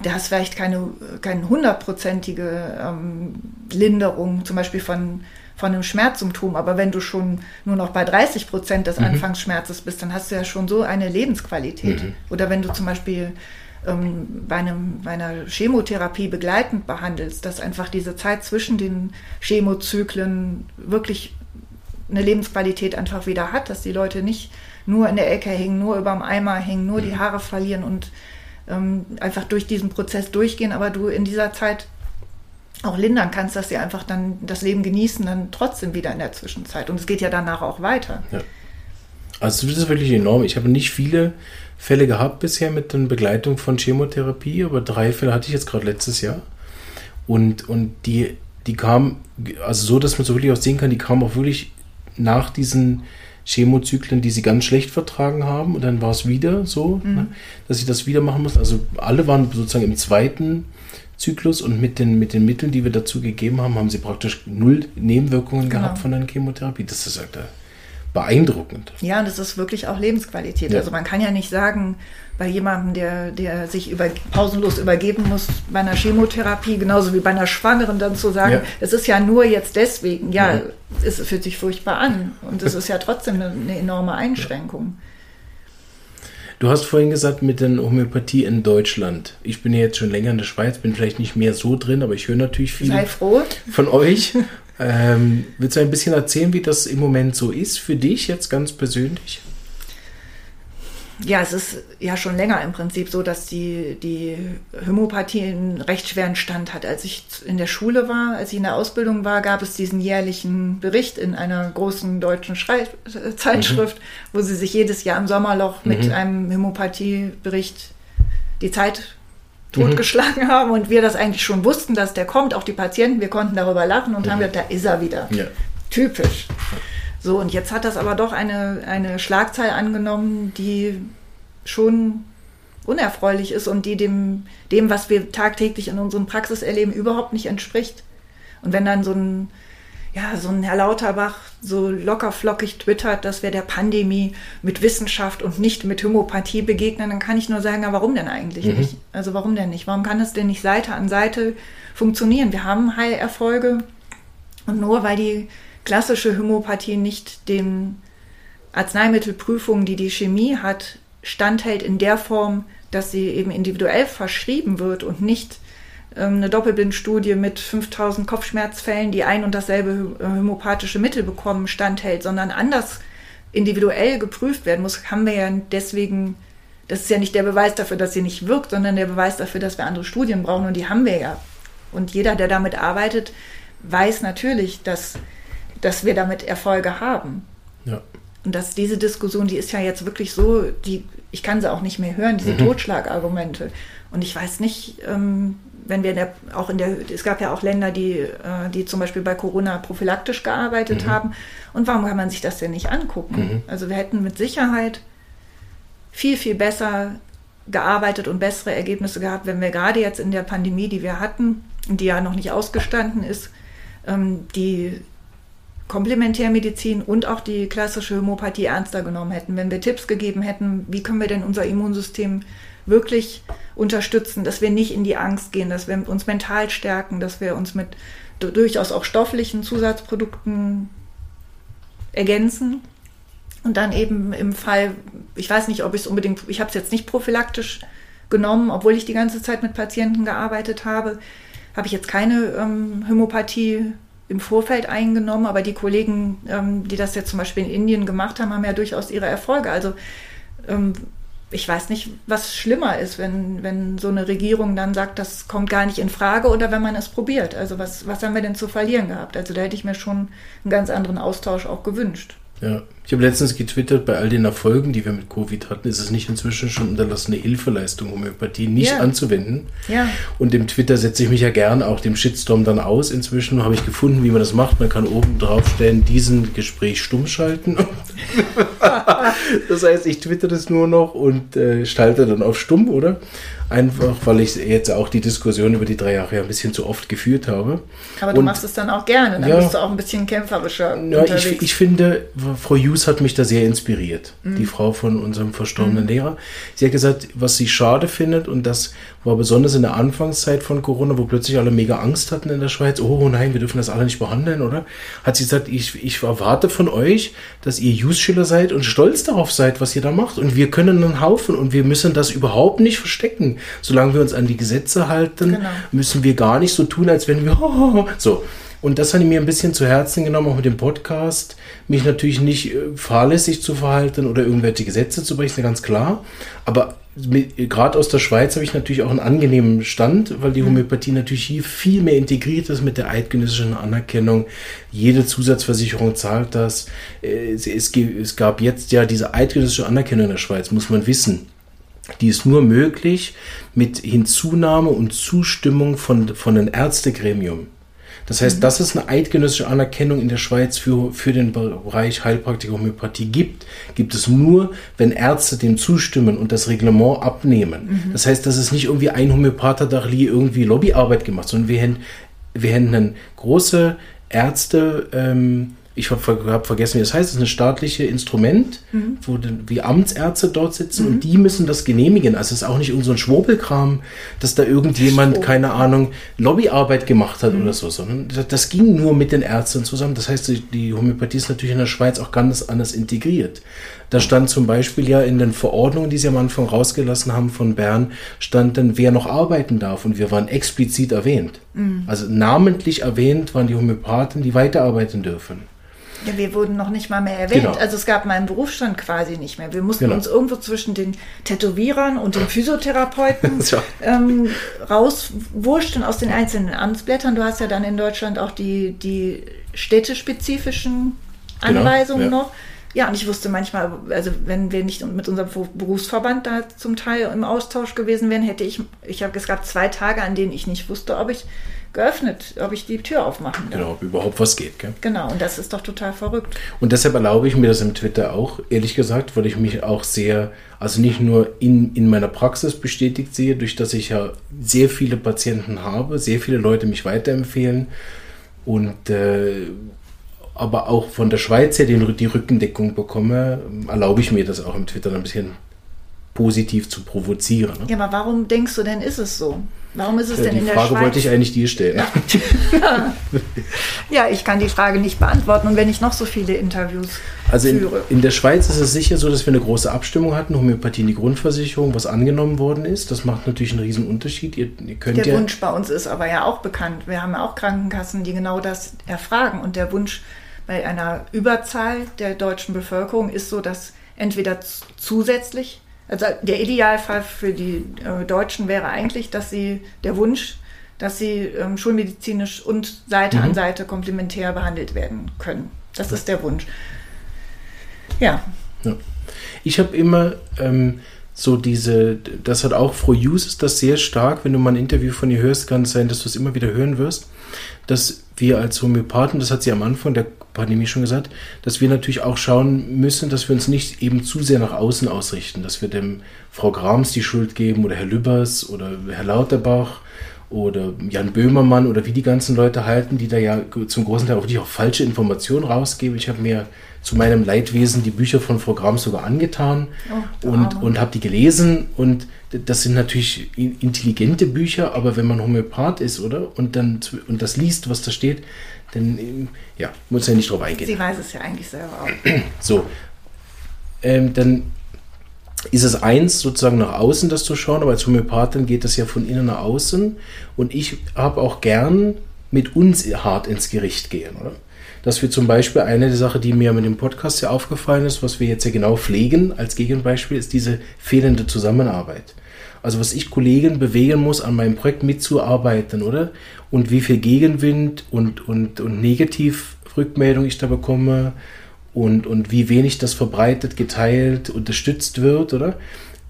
da hast vielleicht keine, keine hundertprozentige ähm, Linderung, zum Beispiel von, von einem Schmerzsymptom, aber wenn du schon nur noch bei 30 Prozent des Mhm. Anfangsschmerzes bist, dann hast du ja schon so eine Lebensqualität. Mhm. Oder wenn du zum Beispiel ähm, bei, einem, bei einer Chemotherapie begleitend behandelst, dass einfach diese Zeit zwischen den Chemozyklen wirklich eine Lebensqualität einfach wieder hat, dass die Leute nicht nur in der Ecke hängen, nur überm Eimer hängen, nur die Haare verlieren und ähm, einfach durch diesen Prozess durchgehen, aber du in dieser Zeit auch lindern kannst, dass sie einfach dann das Leben genießen, dann trotzdem wieder in der Zwischenzeit. Und es geht ja danach auch weiter. Ja. Also das ist wirklich enorm. Ich habe nicht viele Fälle gehabt bisher mit der Begleitung von Chemotherapie, aber drei Fälle hatte ich jetzt gerade letztes Jahr. Und, und die, die kamen, also so, dass man so wirklich auch sehen kann, die kamen auch wirklich nach diesen Chemozyklen, die sie ganz schlecht vertragen haben. Und dann war es wieder so, mhm. ne, dass sie das wieder machen mussten. Also alle waren sozusagen im zweiten Zyklus und mit den, mit den Mitteln, die wir dazu gegeben haben, haben sie praktisch null Nebenwirkungen genau. gehabt von der Chemotherapie. Das ist halt beeindruckend. Ja, und das ist wirklich auch Lebensqualität. Ja. Also man kann ja nicht sagen, bei jemandem, der, der sich über, pausenlos übergeben muss bei einer Chemotherapie, genauso wie bei einer Schwangeren, dann zu sagen, es ja. ist ja nur jetzt deswegen. Ja, ja, es fühlt sich furchtbar an. Und es ist ja trotzdem eine, eine enorme Einschränkung. Du hast vorhin gesagt, mit der Homöopathie in Deutschland. Ich bin ja jetzt schon länger in der Schweiz, bin vielleicht nicht mehr so drin, aber ich höre natürlich viel von euch. ähm, willst du ein bisschen erzählen, wie das im Moment so ist für dich jetzt ganz persönlich? ja, es ist ja schon länger im Prinzip so, dass die, die Homöopathie einen recht schweren Stand hat. Als ich in der Schule war, als ich in der Ausbildung war, gab es diesen jährlichen Bericht in einer großen deutschen Schrei Zeitschrift, mhm. wo sie sich jedes Jahr im Sommerloch mit mhm. einem Homöopathiebericht die Zeit totgeschlagen mhm. haben und wir das eigentlich schon wussten, dass der kommt, auch die Patienten, wir konnten darüber lachen und haben mhm. gesagt, da ist er wieder. Ja. Typisch. So, und jetzt hat das aber doch eine, eine Schlagzeile angenommen, die schon unerfreulich ist und die dem, dem, was wir tagtäglich in unseren Praxis erleben, überhaupt nicht entspricht. Und wenn dann so ein, ja, so ein Herr Lauterbach so lockerflockig twittert, dass wir der Pandemie mit Wissenschaft und nicht mit Homöopathie begegnen, dann kann ich nur sagen, ja, warum denn eigentlich mhm. nicht? Also warum denn nicht? Warum kann es denn nicht Seite an Seite funktionieren? Wir haben Heilerfolge und nur weil die klassische Homöopathie nicht den Arzneimittelprüfungen, die die Chemie hat, standhält in der Form, dass sie eben individuell verschrieben wird und nicht eine Doppelblindstudie mit 5000 Kopfschmerzfällen, die ein und dasselbe homöopathische Mittel bekommen, standhält, sondern anders individuell geprüft werden muss, haben wir ja deswegen, das ist ja nicht der Beweis dafür, dass sie nicht wirkt, sondern der Beweis dafür, dass wir andere Studien brauchen und die haben wir ja. Und jeder, der damit arbeitet, weiß natürlich, dass dass wir damit Erfolge haben. Ja. Und dass diese Diskussion, die ist ja jetzt wirklich so, die, ich kann sie auch nicht mehr hören, diese mhm. Totschlagargumente. Und ich weiß nicht, ähm, wenn wir in der, auch in der, es gab ja auch Länder, die, äh, die zum Beispiel bei Corona prophylaktisch gearbeitet mhm. haben. Und warum kann man sich das denn nicht angucken? Mhm. Also wir hätten mit Sicherheit viel, viel besser gearbeitet und bessere Ergebnisse gehabt, wenn wir gerade jetzt in der Pandemie, die wir hatten, die ja noch nicht ausgestanden ist, ähm, die Komplementärmedizin und auch die klassische Homöopathie ernster genommen hätten, wenn wir Tipps gegeben hätten, wie können wir denn unser Immunsystem wirklich unterstützen, dass wir nicht in die Angst gehen, dass wir uns mental stärken, dass wir uns mit durchaus auch stofflichen Zusatzprodukten ergänzen. Und dann eben im Fall, ich weiß nicht, ob ich es unbedingt, ich habe es jetzt nicht prophylaktisch genommen, obwohl ich die ganze Zeit mit Patienten gearbeitet habe, habe ich jetzt keine ähm, Homöopathie im Vorfeld eingenommen, aber die Kollegen, ähm, die das jetzt zum Beispiel in Indien gemacht haben, haben ja durchaus ihre Erfolge. Also ähm, ich weiß nicht, was schlimmer ist, wenn, wenn so eine Regierung dann sagt, das kommt gar nicht in Frage oder wenn man es probiert. Also was, was haben wir denn zu verlieren gehabt? Also da hätte ich mir schon einen ganz anderen Austausch auch gewünscht. Ja, ich habe letztens getwittert, bei all den Erfolgen, die wir mit Covid hatten, ist es nicht inzwischen schon unterlassene Hilfeleistung, Homöopathie nicht ja. anzuwenden. Ja. Und dem Twitter setze ich mich ja gern auch dem Shitstorm dann aus. Inzwischen habe ich gefunden, wie man das macht. Man kann oben drauf stellen, diesen Gespräch stumm schalten. das heißt, ich twitter das nur noch und äh, schalte dann auf stumm, oder? Einfach, weil ich jetzt auch die Diskussion über die drei Jahre ein bisschen zu oft geführt habe. Aber du und, machst es dann auch gerne, dann ja, bist du auch ein bisschen kämpferischer. Ja, ich, ich, finde, Frau Hughes hat mich da sehr inspiriert. Mhm. Die Frau von unserem verstorbenen mhm. Lehrer. Sie hat gesagt, was sie schade findet und das war besonders in der Anfangszeit von Corona, wo plötzlich alle mega Angst hatten in der Schweiz. Oh nein, wir dürfen das alle nicht behandeln, oder? Hat sie gesagt, ich, ich erwarte von euch, dass ihr Use-Schiller seid und stolz darauf seid, was ihr da macht. Und wir können einen Haufen und wir müssen das überhaupt nicht verstecken. Solange wir uns an die Gesetze halten, genau. müssen wir gar nicht so tun, als wenn wir so. Und das habe ich mir ein bisschen zu Herzen genommen, auch mit dem Podcast, mich natürlich nicht äh, fahrlässig zu verhalten oder irgendwelche Gesetze zu brechen, ganz klar. Aber gerade aus der Schweiz habe ich natürlich auch einen angenehmen Stand, weil die mhm. Homöopathie natürlich hier viel mehr integriert ist mit der eidgenössischen Anerkennung. Jede Zusatzversicherung zahlt das. Äh, es, es gab jetzt ja diese eidgenössische Anerkennung in der Schweiz, muss man wissen. Die ist nur möglich mit Hinzunahme und Zustimmung von, von einem Ärztegremium. Das heißt, mhm. dass es eine eidgenössische Anerkennung in der Schweiz für, für den Bereich Heilpraktik Homöopathie gibt, gibt es nur, wenn Ärzte dem zustimmen und das Reglement abnehmen. Mhm. Das heißt, dass es nicht irgendwie ein Homöopath hat irgendwie Lobbyarbeit gemacht, sondern wir hätten, wir eine große Ärzte, ähm, ich habe hab vergessen, wie das heißt, es ist ein staatliches Instrument, mhm. wo wie Amtsärzte dort sitzen mhm. und die müssen das genehmigen. Also es ist auch nicht irgend so Schwurbelkram, dass da irgendjemand, Schwurbel. keine Ahnung, Lobbyarbeit gemacht hat mhm. oder so, sondern das, ging nur mit den Ärzten zusammen. Das heißt, die, die Homöopathie ist natürlich in der Schweiz auch ganz anders integriert. Da stand zum Beispiel ja in den Verordnungen, die sie am Anfang rausgelassen haben von Bern, stand dann, wer noch arbeiten darf. Und wir waren explizit erwähnt. Mhm. Also namentlich erwähnt waren die Homöopathen, die weiterarbeiten dürfen. Ja, wir wurden noch nicht mal mehr erwähnt. Genau. Also es gab meinen Berufsstand quasi nicht mehr. Wir mussten genau. uns irgendwo zwischen den Tätowierern und den Physiotherapeuten ja. ähm, rauswurschteln aus den einzelnen Amtsblättern. Du hast ja dann in Deutschland auch die, die städtespezifischen genau, Anweisungen genau, ja. noch. Ja, und ich wusste manchmal, also wenn wir nicht mit unserem Berufsverband da zum Teil im Austausch gewesen wären, hätte ich, ich habe, es gab zwei Tage, an denen ich nicht wusste, ob ich geöffnet, ob ich die Tür aufmachen darf. Genau, ob überhaupt was geht. Gell? Genau, und das ist doch total verrückt. Und deshalb erlaube ich mir das im Twitter auch, ehrlich gesagt, weil ich mich auch sehr, also nicht nur in, in meiner Praxis bestätigt sehe, durch dass ich ja sehr viele Patienten habe, sehr viele Leute mich weiterempfehlen und äh, aber auch von der Schweiz her den, die Rückendeckung bekomme, erlaube ich mir das auch im Twitter ein bisschen positiv zu provozieren. Ne? Ja, aber warum denkst du denn, ist es so? Warum ist es ja, denn in der Frage Schweiz? Die Frage wollte ich eigentlich dir stellen. Ja. ich kann die Frage nicht beantworten. Und wenn ich noch so viele Interviews also führe. In, in der Schweiz ist es sicher so, dass wir eine große Abstimmung hatten, Homöopathie in die Grundversicherung, was angenommen worden ist. Das macht natürlich einen riesen Unterschied. Ihr, ihr könnt der ja Wunsch bei uns ist aber ja auch bekannt. Wir haben ja auch Krankenkassen, die genau das erfragen. Und der Wunsch bei einer Überzahl der deutschen Bevölkerung ist so, dass entweder zusätzlich also der Idealfall für die äh, Deutschen wäre eigentlich, dass sie der Wunsch, dass sie ähm, schulmedizinisch und Seite mhm. an Seite komplementär behandelt werden können. Das ist der Wunsch. Ja. ja. Ich habe immer ähm, so diese, das hat auch Frau Hughes ist das sehr stark, wenn du mal ein Interview von ihr hörst, kann es sein, dass du es immer wieder hören wirst, dass wir als Homöopathen, das hat sie am Anfang der Pandemie schon gesagt, dass wir natürlich auch schauen müssen, dass wir uns nicht eben zu sehr nach außen ausrichten, dass wir dem Frau Grams die Schuld geben oder Herr Lübbers oder Herr Lauterbach oder Jan Böhmermann oder wie die ganzen Leute halten, die da ja zum großen Teil auch, die auch falsche Informationen rausgeben. Ich habe mir zu meinem Leidwesen die Bücher von Frau Grams sogar angetan oh, und, und habe die gelesen und das sind natürlich intelligente Bücher, aber wenn man Homöopath ist, oder? Und dann und das liest, was da steht, dann ähm, ja, muss ja nicht drauf eingehen. Sie weiß es ja eigentlich selber auch. So. Ähm, dann ist es eins, sozusagen nach außen das zu schauen, aber als Homöopathin geht das ja von innen nach außen. Und ich habe auch gern mit uns hart ins Gericht gehen, oder? Dass wir zum Beispiel eine der Sachen, die mir mit dem Podcast ja aufgefallen ist, was wir jetzt ja genau pflegen als Gegenbeispiel, ist diese fehlende Zusammenarbeit. Also was ich Kollegen bewegen muss, an meinem Projekt mitzuarbeiten, oder? Und wie viel Gegenwind und, und, und Negativrückmeldung ich da bekomme und, und wie wenig das verbreitet, geteilt, unterstützt wird, oder?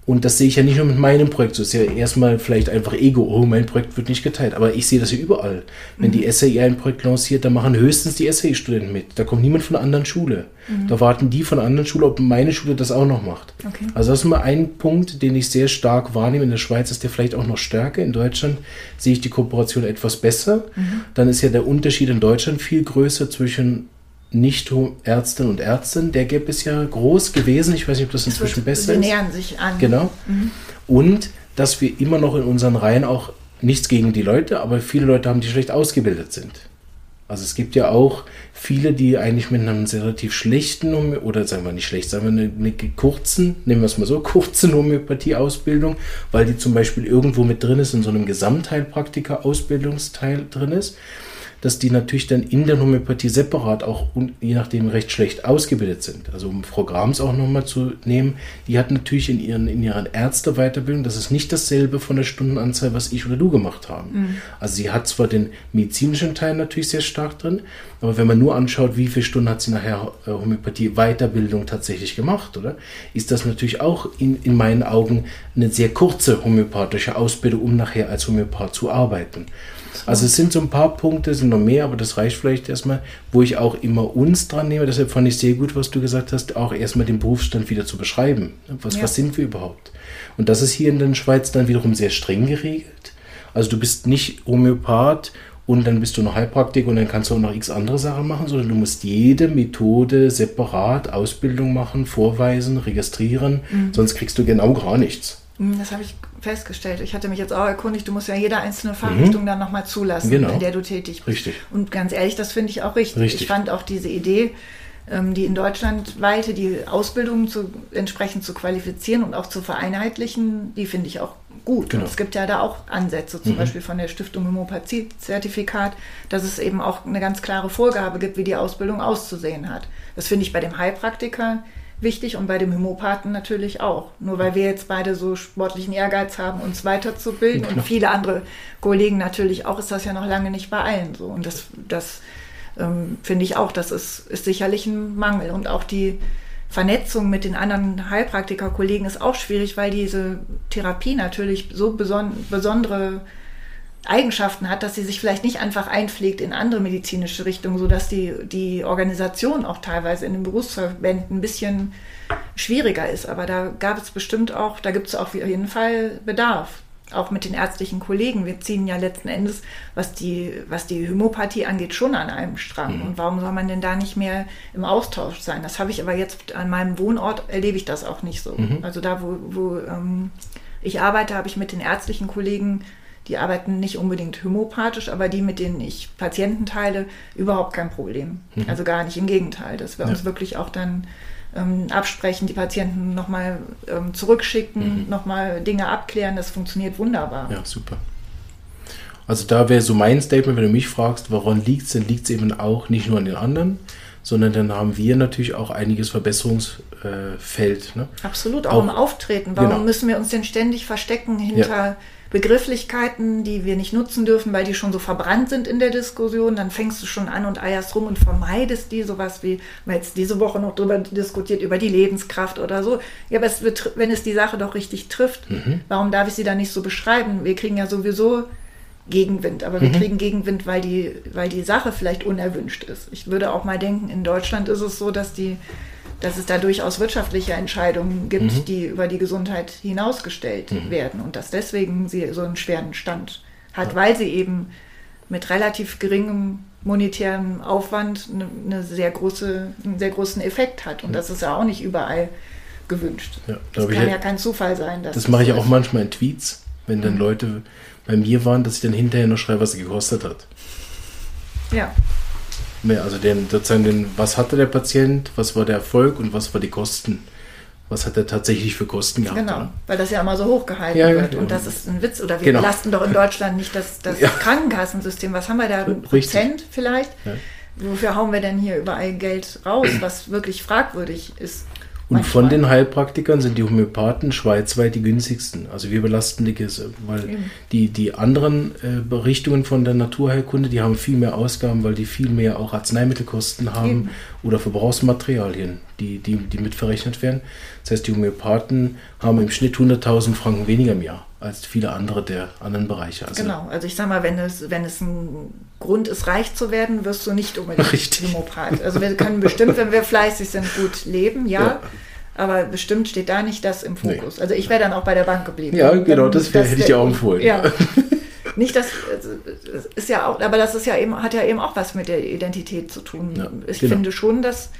Und das sehe ich ja nicht nur mit meinem Projekt. So ist ja erstmal vielleicht einfach Ego, oh, mein Projekt wird nicht geteilt. Aber ich sehe das ja überall. Wenn mhm. die SAI ein Projekt lanciert, dann machen höchstens die SAI-Studenten mit. Da kommt niemand von einer anderen Schule. Mhm. Da warten die von einer anderen Schule, ob meine Schule das auch noch macht. Okay. Also das ist mal ein Punkt, den ich sehr stark wahrnehme. In der Schweiz ist der vielleicht auch noch stärker. In Deutschland sehe ich die Kooperation etwas besser. Mhm. Dann ist ja der Unterschied in Deutschland viel größer zwischen nicht-Ärztinnen und Ärzten. Der Gap ist ja groß gewesen. Ich weiß nicht, ob das inzwischen wird, besser ist. Sie nähern sich an. Genau. Mhm. Und dass wir immer noch in unseren Reihen auch nichts gegen die Leute, aber viele Leute haben, die schlecht ausgebildet sind. Also es gibt ja auch viele, die eigentlich mit einem relativ schlechten, oder sagen wir nicht schlecht, sagen wir eine, eine kurzen, nehmen wir es mal so, kurzen Homöopathie-Ausbildung, weil die zum Beispiel irgendwo mit drin ist, in so einem Gesamtheilpraktiker-Ausbildungsteil drin ist dass die natürlich dann in der Homöopathie separat auch je nachdem recht schlecht ausgebildet sind. Also um Frau Grams auch nochmal zu nehmen, die hat natürlich in ihren, in ihren Ärzteweiterbildung, das ist nicht dasselbe von der Stundenanzahl, was ich oder du gemacht haben. Mhm. Also sie hat zwar den medizinischen Teil natürlich sehr stark drin, aber wenn man nur anschaut, wie viele Stunden hat sie nachher äh, Homöopathie Weiterbildung tatsächlich gemacht, oder? Ist das natürlich auch in, in meinen Augen eine sehr kurze homöopathische Ausbildung, um nachher als Homöopath zu arbeiten. Also es sind so ein paar Punkte, es sind noch mehr, aber das reicht vielleicht erstmal, wo ich auch immer uns dran nehme. Deshalb fand ich sehr gut, was du gesagt hast, auch erstmal den Berufsstand wieder zu beschreiben. Was, ja. was sind wir überhaupt? Und das ist hier in der Schweiz dann wiederum sehr streng geregelt. Also du bist nicht Homöopath und dann bist du noch Heilpraktiker und dann kannst du auch noch x andere Sachen machen, sondern du musst jede Methode separat Ausbildung machen, vorweisen, registrieren, mhm. sonst kriegst du genau gar nichts. Mhm, das habe ich festgestellt. Ich hatte mich jetzt auch erkundigt, du musst ja jede einzelne Fachrichtung mhm. dann nochmal zulassen, genau. in der du tätig bist. Richtig. Und ganz ehrlich, das finde ich auch richtig. richtig. Ich fand auch diese Idee, ähm, die in Deutschland weite, die Ausbildung zu, entsprechend zu qualifizieren und auch zu vereinheitlichen, die finde ich auch gut. Genau. Und es gibt ja da auch Ansätze, zum mhm. Beispiel von der Stiftung Homöopathie-Zertifikat, dass es eben auch eine ganz klare Vorgabe gibt, wie die Ausbildung auszusehen hat. Das finde ich bei dem Heilpraktiker wichtig und bei dem Homöopathen natürlich auch. Nur weil wir jetzt beide so sportlichen Ehrgeiz haben, uns weiterzubilden und viele andere Kollegen natürlich auch, ist das ja noch lange nicht bei allen so. Und das, das ähm, finde ich auch, das ist, ist sicherlich ein Mangel. Und auch die Vernetzung mit den anderen Heilpraktiker-Kollegen ist auch schwierig, weil diese Therapie natürlich so beson besondere Eigenschaften hat, dass sie sich vielleicht nicht einfach einpflegt in andere medizinische Richtungen, sodass die, die Organisation auch teilweise in den Berufsverbänden ein bisschen schwieriger ist. Aber da gab es bestimmt auch, da gibt es auf jeden Fall Bedarf. Auch mit den ärztlichen Kollegen. Wir ziehen ja letzten Endes, was die, was die Hämopathie angeht, schon an einem Strang. Mhm. Und warum soll man denn da nicht mehr im Austausch sein? Das habe ich aber jetzt an meinem Wohnort, erlebe ich das auch nicht so. Mhm. Also da, wo, wo ähm, ich arbeite, habe ich mit den ärztlichen Kollegen die arbeiten nicht unbedingt homöopathisch, aber die, mit denen ich Patienten teile, überhaupt kein Problem. Mhm. Also gar nicht, im Gegenteil, dass wir ja. uns wirklich auch dann ähm, absprechen, die Patienten nochmal ähm, zurückschicken, mhm. nochmal Dinge abklären, das funktioniert wunderbar. Ja, super. Also da wäre so mein Statement, wenn du mich fragst, woran liegt es, dann liegt es eben auch nicht nur an den anderen, sondern dann haben wir natürlich auch einiges Verbesserungsfeld. Äh, ne? Absolut, auch, auch, im Auftreten. Warum genau. müssen wir uns denn ständig verstecken hinter ja. Begrifflichkeiten, die wir nicht nutzen dürfen, weil die schon so verbrannt sind in der Diskussion. Dann fängst du schon an und eierst rum und vermeidest die, sowas wie, wir jetzt diese Woche noch drüber diskutiert, über die Lebenskraft oder so. Ja, aber es wird, wenn es die Sache doch richtig trifft, mhm. warum darf ich sie dann nicht so beschreiben? Wir kriegen ja sowieso Gegenwind, aber wir mhm. kriegen Gegenwind, weil die, weil die Sache vielleicht unerwünscht ist. Ich würde auch mal denken, in Deutschland ist es so, dass die dass es da durchaus wirtschaftliche Entscheidungen gibt, mhm. die über die Gesundheit hinausgestellt mhm. werden und dass deswegen sie so einen schweren Stand hat, ja. weil sie eben mit relativ geringem monetären Aufwand eine, eine sehr große, einen sehr großen Effekt hat. Und mhm. das ist ja auch nicht überall gewünscht. Ja, das kann ja kein Zufall sein. das, mache ich auch manchmal in Tweets, wenn dann mhm. Leute bei mir waren, dass ich dann hinterher noch schreibe, was sie gekostet hat. Ja. Also den, sozusagen den, was hatte der Patient, was war der Erfolg und was war die Kosten? Was hat er tatsächlich für Kosten gehabt? Genau, oder? weil das ja immer so hochgehalten ja, wird. Genau. Und das ist ein Witz. Oder wir genau. belasten doch in Deutschland nicht das, das ja. Krankenkassensystem. Was haben wir da? Ein Prozent vielleicht? Ja. Wofür hauen wir denn hier überall Geld raus, was wirklich fragwürdig ist? Und Manchmal. von den Heilpraktikern sind die Homöopathen schweizweit die günstigsten. Also wir belasten die Gäste, weil die, die anderen äh, Richtungen von der Naturheilkunde, die haben viel mehr Ausgaben, weil die viel mehr auch Arzneimittelkosten haben Eben. oder Verbrauchsmaterialien, die, die, die mitverrechnet werden. Das heißt, die Homöopathen haben im Schnitt 100.000 Franken weniger im Jahr als viele andere der anderen Bereiche. Also genau, also ich sag mal, wenn es, wenn es ein Grund ist, reich zu werden, wirst du nicht unbedingt Richtig. Homöopath. Also wir können bestimmt, wenn wir fleißig sind, gut leben, ja. ja. Aber bestimmt steht da nicht das im Fokus. Nee. Also ich wäre dann auch bei der Bank geblieben. Ja, genau, das, wär, das hätte ich dir auch empfohlen. Ja. nicht das, ist ja auch, aber das ist ja eben, hat ja eben auch was mit der Identität zu tun. Ja, ich genau. finde schon, dass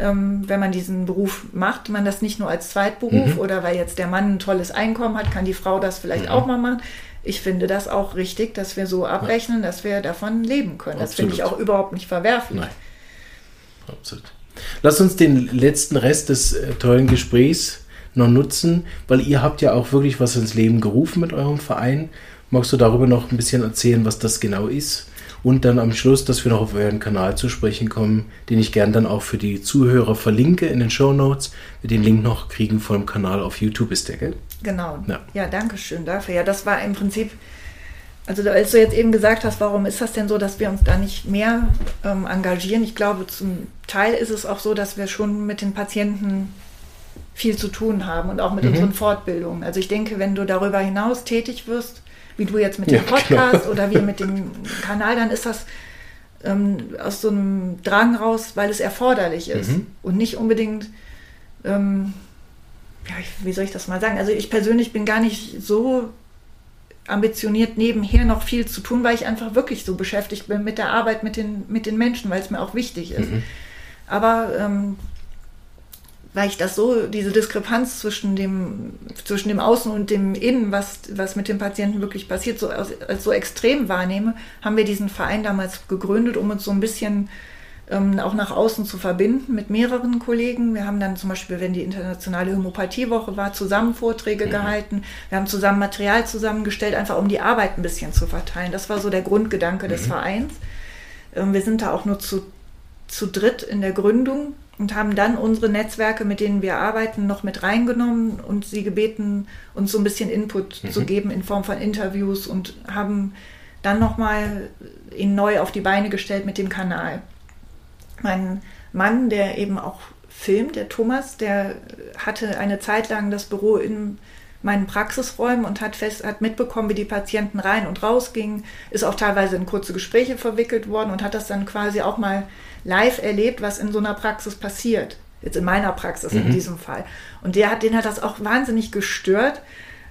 ähm, wenn man diesen Beruf macht, man das nicht nur als Zweitberuf mhm. oder weil jetzt der Mann ein tolles Einkommen hat, kann die Frau das vielleicht mhm. auch mal machen. Ich finde das auch richtig, dass wir so abrechnen, ja. dass wir davon leben können. Das finde ich auch überhaupt nicht verwerflich. Nein. Absolut. Lass uns den letzten Rest des äh, tollen Gesprächs noch nutzen, weil ihr habt ja auch wirklich was ins Leben gerufen mit eurem Verein. Magst du darüber noch ein bisschen erzählen, was das genau ist? Und dann am Schluss, dass wir noch auf euren Kanal zu sprechen kommen, den ich gern dann auch für die Zuhörer verlinke in den Show Notes. Wir den Link noch kriegen vom Kanal auf YouTube ist der, gell? Genau. Ja. ja, danke schön dafür. Ja, das war im Prinzip, also als du jetzt eben gesagt hast, warum ist das denn so, dass wir uns da nicht mehr ähm, engagieren? Ich glaube, zum Teil ist es auch so, dass wir schon mit den Patienten viel zu tun haben und auch mit mhm. unseren Fortbildungen. Also ich denke, wenn du darüber hinaus tätig wirst, wie du jetzt mit dem ja, Podcast genau. oder wie mit dem Kanal, dann ist das ähm, aus so einem Drang raus, weil es erforderlich ist mhm. und nicht unbedingt, ähm, ja, wie soll ich das mal sagen? Also ich persönlich bin gar nicht so ambitioniert, nebenher noch viel zu tun, weil ich einfach wirklich so beschäftigt bin mit der Arbeit mit den, mit den Menschen, weil es mir auch wichtig ist. Mhm. Aber ähm, weil ich das so, diese Diskrepanz zwischen dem, zwischen dem Außen und dem Innen, was, was mit dem Patienten wirklich passiert, so, als, so extrem wahrnehme, haben wir diesen Verein damals gegründet, um uns so ein bisschen ähm, auch nach außen zu verbinden mit mehreren Kollegen. Wir haben dann zum Beispiel, wenn die internationale Homöopathiewoche war, zusammen Vorträge mhm. gehalten. Wir haben zusammen Material zusammengestellt, einfach um die Arbeit ein bisschen zu verteilen. Das war so der Grundgedanke mhm. des Vereins. Ähm, wir sind da auch nur zu, zu dritt in der Gründung und haben dann unsere Netzwerke, mit denen wir arbeiten, noch mit reingenommen und sie gebeten, uns so ein bisschen Input mhm. zu geben in Form von Interviews und haben dann nochmal ihn neu auf die Beine gestellt mit dem Kanal. Mein Mann, der eben auch filmt, der Thomas, der hatte eine Zeit lang das Büro in meinen Praxisräumen und hat, fest, hat mitbekommen, wie die Patienten rein und raus gingen, ist auch teilweise in kurze Gespräche verwickelt worden und hat das dann quasi auch mal live erlebt, was in so einer Praxis passiert. Jetzt in meiner Praxis mhm. in diesem Fall. Und der hat, den hat das auch wahnsinnig gestört,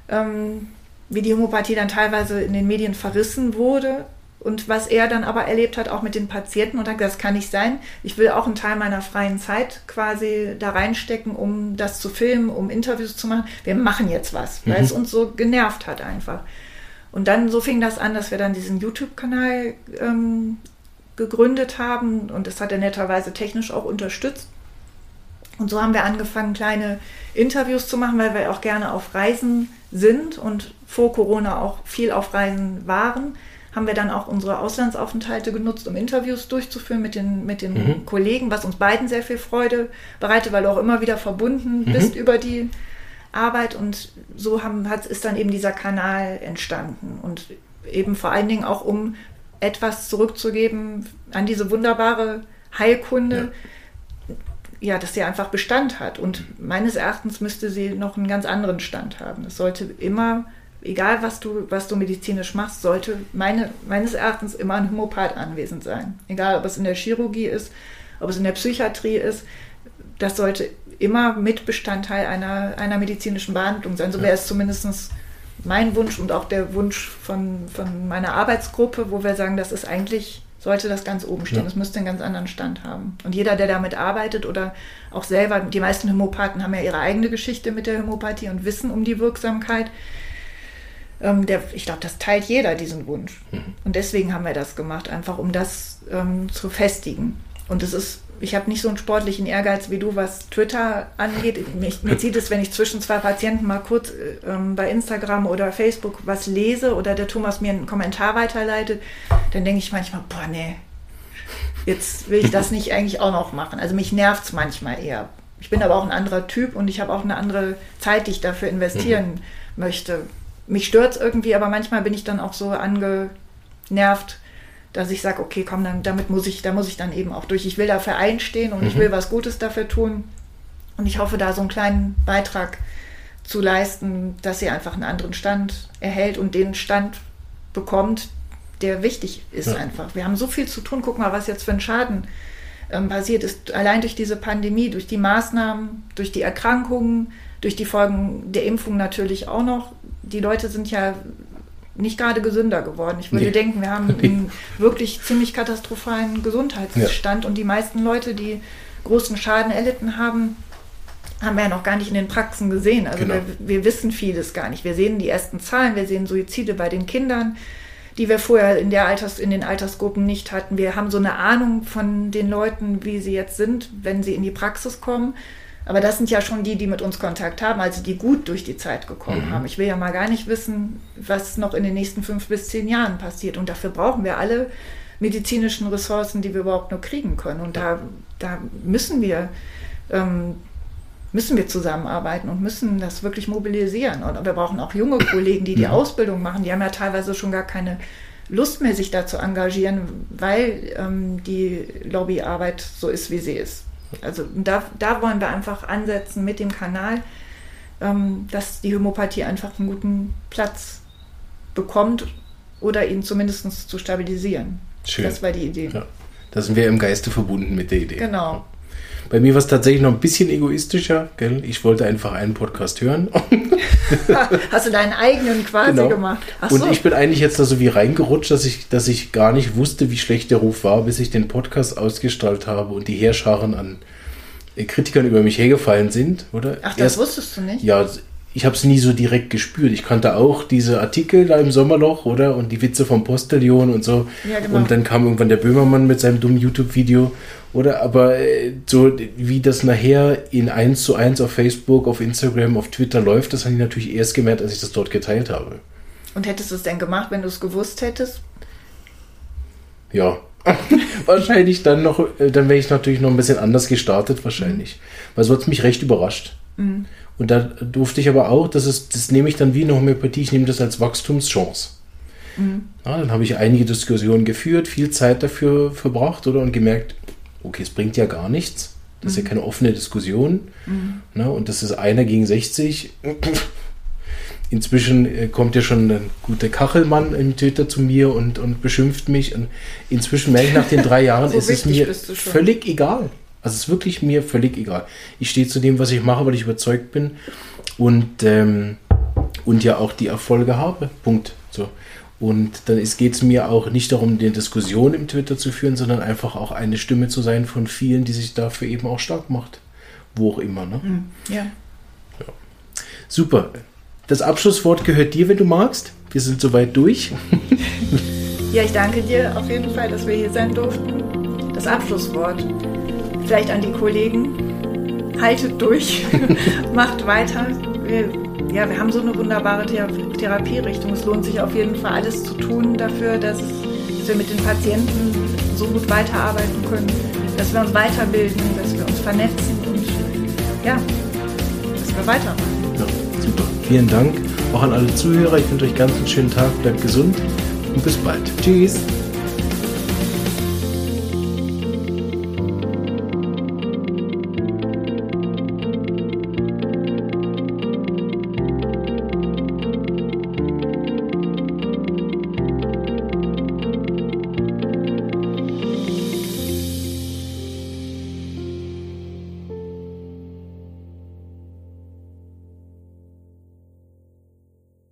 ähm, wie die Homöopathie dann teilweise in den Medien verrissen wurde und was er dann aber erlebt hat, auch mit den Patienten und hat gesagt, das kann nicht sein. Ich will auch einen Teil meiner freien Zeit quasi da reinstecken, um das zu filmen, um Interviews zu machen. Wir machen jetzt was, weil mhm. es uns so genervt hat einfach. Und dann so fing das an, dass wir dann diesen YouTube-Kanal ähm, gegründet haben und das hat er netterweise technisch auch unterstützt. Und so haben wir angefangen, kleine Interviews zu machen, weil wir auch gerne auf Reisen sind und vor Corona auch viel auf Reisen waren. Haben wir dann auch unsere Auslandsaufenthalte genutzt, um Interviews durchzuführen mit den, mit den mhm. Kollegen, was uns beiden sehr viel Freude bereitet, weil du auch immer wieder verbunden mhm. bist über die Arbeit. Und so haben, hat, ist dann eben dieser Kanal entstanden. Und eben vor allen Dingen auch, um etwas zurückzugeben an diese wunderbare Heilkunde, ja. ja, dass sie einfach Bestand hat. Und meines Erachtens müsste sie noch einen ganz anderen Stand haben. Es sollte immer, egal was du, was du medizinisch machst, sollte meine, meines Erachtens immer ein Homöopath anwesend sein. Egal, ob es in der Chirurgie ist, ob es in der Psychiatrie ist, das sollte immer Mitbestandteil einer, einer medizinischen Behandlung sein. So wäre es zumindest mein Wunsch und auch der Wunsch von, von meiner Arbeitsgruppe, wo wir sagen, das ist eigentlich, sollte das ganz oben stehen. Es ja. müsste einen ganz anderen Stand haben. Und jeder, der damit arbeitet oder auch selber, die meisten Homöopathen haben ja ihre eigene Geschichte mit der Homöopathie und wissen um die Wirksamkeit. Ähm, der, ich glaube, das teilt jeder diesen Wunsch. Mhm. Und deswegen haben wir das gemacht, einfach um das ähm, zu festigen. Und es ist ich habe nicht so einen sportlichen Ehrgeiz wie du, was Twitter angeht. Mich, mir zieht es, wenn ich zwischen zwei Patienten mal kurz ähm, bei Instagram oder Facebook was lese oder der Thomas mir einen Kommentar weiterleitet, dann denke ich manchmal, boah, nee, jetzt will ich das nicht eigentlich auch noch machen. Also mich nervt es manchmal eher. Ich bin aber auch ein anderer Typ und ich habe auch eine andere Zeit, die ich dafür investieren mhm. möchte. Mich stört es irgendwie, aber manchmal bin ich dann auch so angenervt, dass ich sage, okay, komm, dann damit muss ich, da muss ich dann eben auch durch. Ich will dafür einstehen und mhm. ich will was Gutes dafür tun. Und ich hoffe, da so einen kleinen Beitrag zu leisten, dass sie einfach einen anderen Stand erhält und den Stand bekommt, der wichtig ist ja. einfach. Wir haben so viel zu tun. Guck mal, was jetzt für ein Schaden ähm, passiert ist. Allein durch diese Pandemie, durch die Maßnahmen, durch die Erkrankungen, durch die Folgen der Impfung natürlich auch noch. Die Leute sind ja nicht gerade gesünder geworden. Ich würde nee. denken, wir haben einen wirklich ziemlich katastrophalen Gesundheitsstand ja. und die meisten Leute, die großen Schaden erlitten haben, haben wir ja noch gar nicht in den Praxen gesehen. Also genau. wir, wir, wissen vieles gar nicht. Wir sehen die ersten Zahlen, wir sehen Suizide bei den Kindern, die wir vorher in, der Alters, in den Altersgruppen nicht hatten. Wir haben so eine Ahnung von den Leuten, wie sie jetzt sind, wenn sie in die Praxis kommen. Aber das sind ja schon die, die mit uns Kontakt haben, also die gut durch die Zeit gekommen mhm. haben. Ich will ja mal gar nicht wissen, was noch in den nächsten fünf bis zehn Jahren passiert. Und dafür brauchen wir alle medizinischen Ressourcen, die wir überhaupt nur kriegen können. Und da, da müssen wir ähm, müssen wir zusammenarbeiten und müssen das wirklich mobilisieren. Und wir brauchen auch junge Kollegen, die die ja. Ausbildung machen. Die haben ja teilweise schon gar keine Lust mehr, sich da zu engagieren, weil ähm, die Lobbyarbeit so ist, wie sie ist. Also da, da wollen wir einfach ansetzen mit dem Kanal, ähm, dass die Homöopathie einfach einen guten Platz bekommt oder ihn zumindest zu stabilisieren. Schön. Das war die Idee. Ja. Da sind wir im Geiste verbunden mit der Idee. Genau. Bei mir war es tatsächlich noch ein bisschen egoistischer. Gell? Ich wollte einfach einen Podcast hören. Hast du deinen eigenen quasi genau. gemacht? Ach und so. ich bin eigentlich jetzt da so wie reingerutscht, dass ich, dass ich gar nicht wusste, wie schlecht der Ruf war, bis ich den Podcast ausgestrahlt habe und die Heerscharen an Kritikern über mich hergefallen sind, oder? Ach, das Erst, wusstest du nicht? Ja, ich habe es nie so direkt gespürt. Ich kannte auch diese Artikel da im Sommerloch, oder? Und die Witze vom Postillion und so. Ja, genau. Und dann kam irgendwann der Böhmermann mit seinem dummen YouTube-Video, oder? Aber äh, so wie das nachher in 1 zu 1 auf Facebook, auf Instagram, auf Twitter läuft, das habe ich natürlich erst gemerkt, als ich das dort geteilt habe. Und hättest du es denn gemacht, wenn du es gewusst hättest? Ja. wahrscheinlich dann noch, äh, dann wäre ich natürlich noch ein bisschen anders gestartet, wahrscheinlich. Mhm. Weil so hat es mich recht überrascht. Mhm. Und da durfte ich aber auch, das, ist, das nehme ich dann wie eine Homöopathie, ich nehme das als Wachstumschance. Mhm. Ja, dann habe ich einige Diskussionen geführt, viel Zeit dafür verbracht oder und gemerkt, okay, es bringt ja gar nichts. Das ist ja mhm. keine offene Diskussion. Mhm. Ne? Und das ist einer gegen 60. Inzwischen äh, kommt ja schon ein guter Kachelmann im Twitter zu mir und, und beschimpft mich. Und inzwischen merke ich nach den drei Jahren, so ist es mir völlig egal. Also es ist wirklich mir völlig egal. Ich stehe zu dem, was ich mache, weil ich überzeugt bin und, ähm, und ja auch die Erfolge habe. Punkt. So. Und dann geht es mir auch nicht darum, eine Diskussion im Twitter zu führen, sondern einfach auch eine Stimme zu sein von vielen, die sich dafür eben auch stark macht. Wo auch immer. Ne? Hm, ja. ja. Super. Das Abschlusswort gehört dir, wenn du magst. Wir sind soweit durch. ja, ich danke dir auf jeden Fall, dass wir hier sein durften. Das Abschlusswort vielleicht an die Kollegen, haltet durch, macht weiter. Wir, ja, wir haben so eine wunderbare Thera Therapierichtung. Es lohnt sich auf jeden Fall alles zu tun dafür, dass, dass wir mit den Patienten so gut weiterarbeiten können, dass wir uns weiterbilden, dass wir uns vernetzen und ja, dass wir weitermachen. Ja, super. Vielen Dank auch an alle Zuhörer. Ich wünsche euch ganz einen schönen Tag, bleibt gesund und bis bald. Tschüss.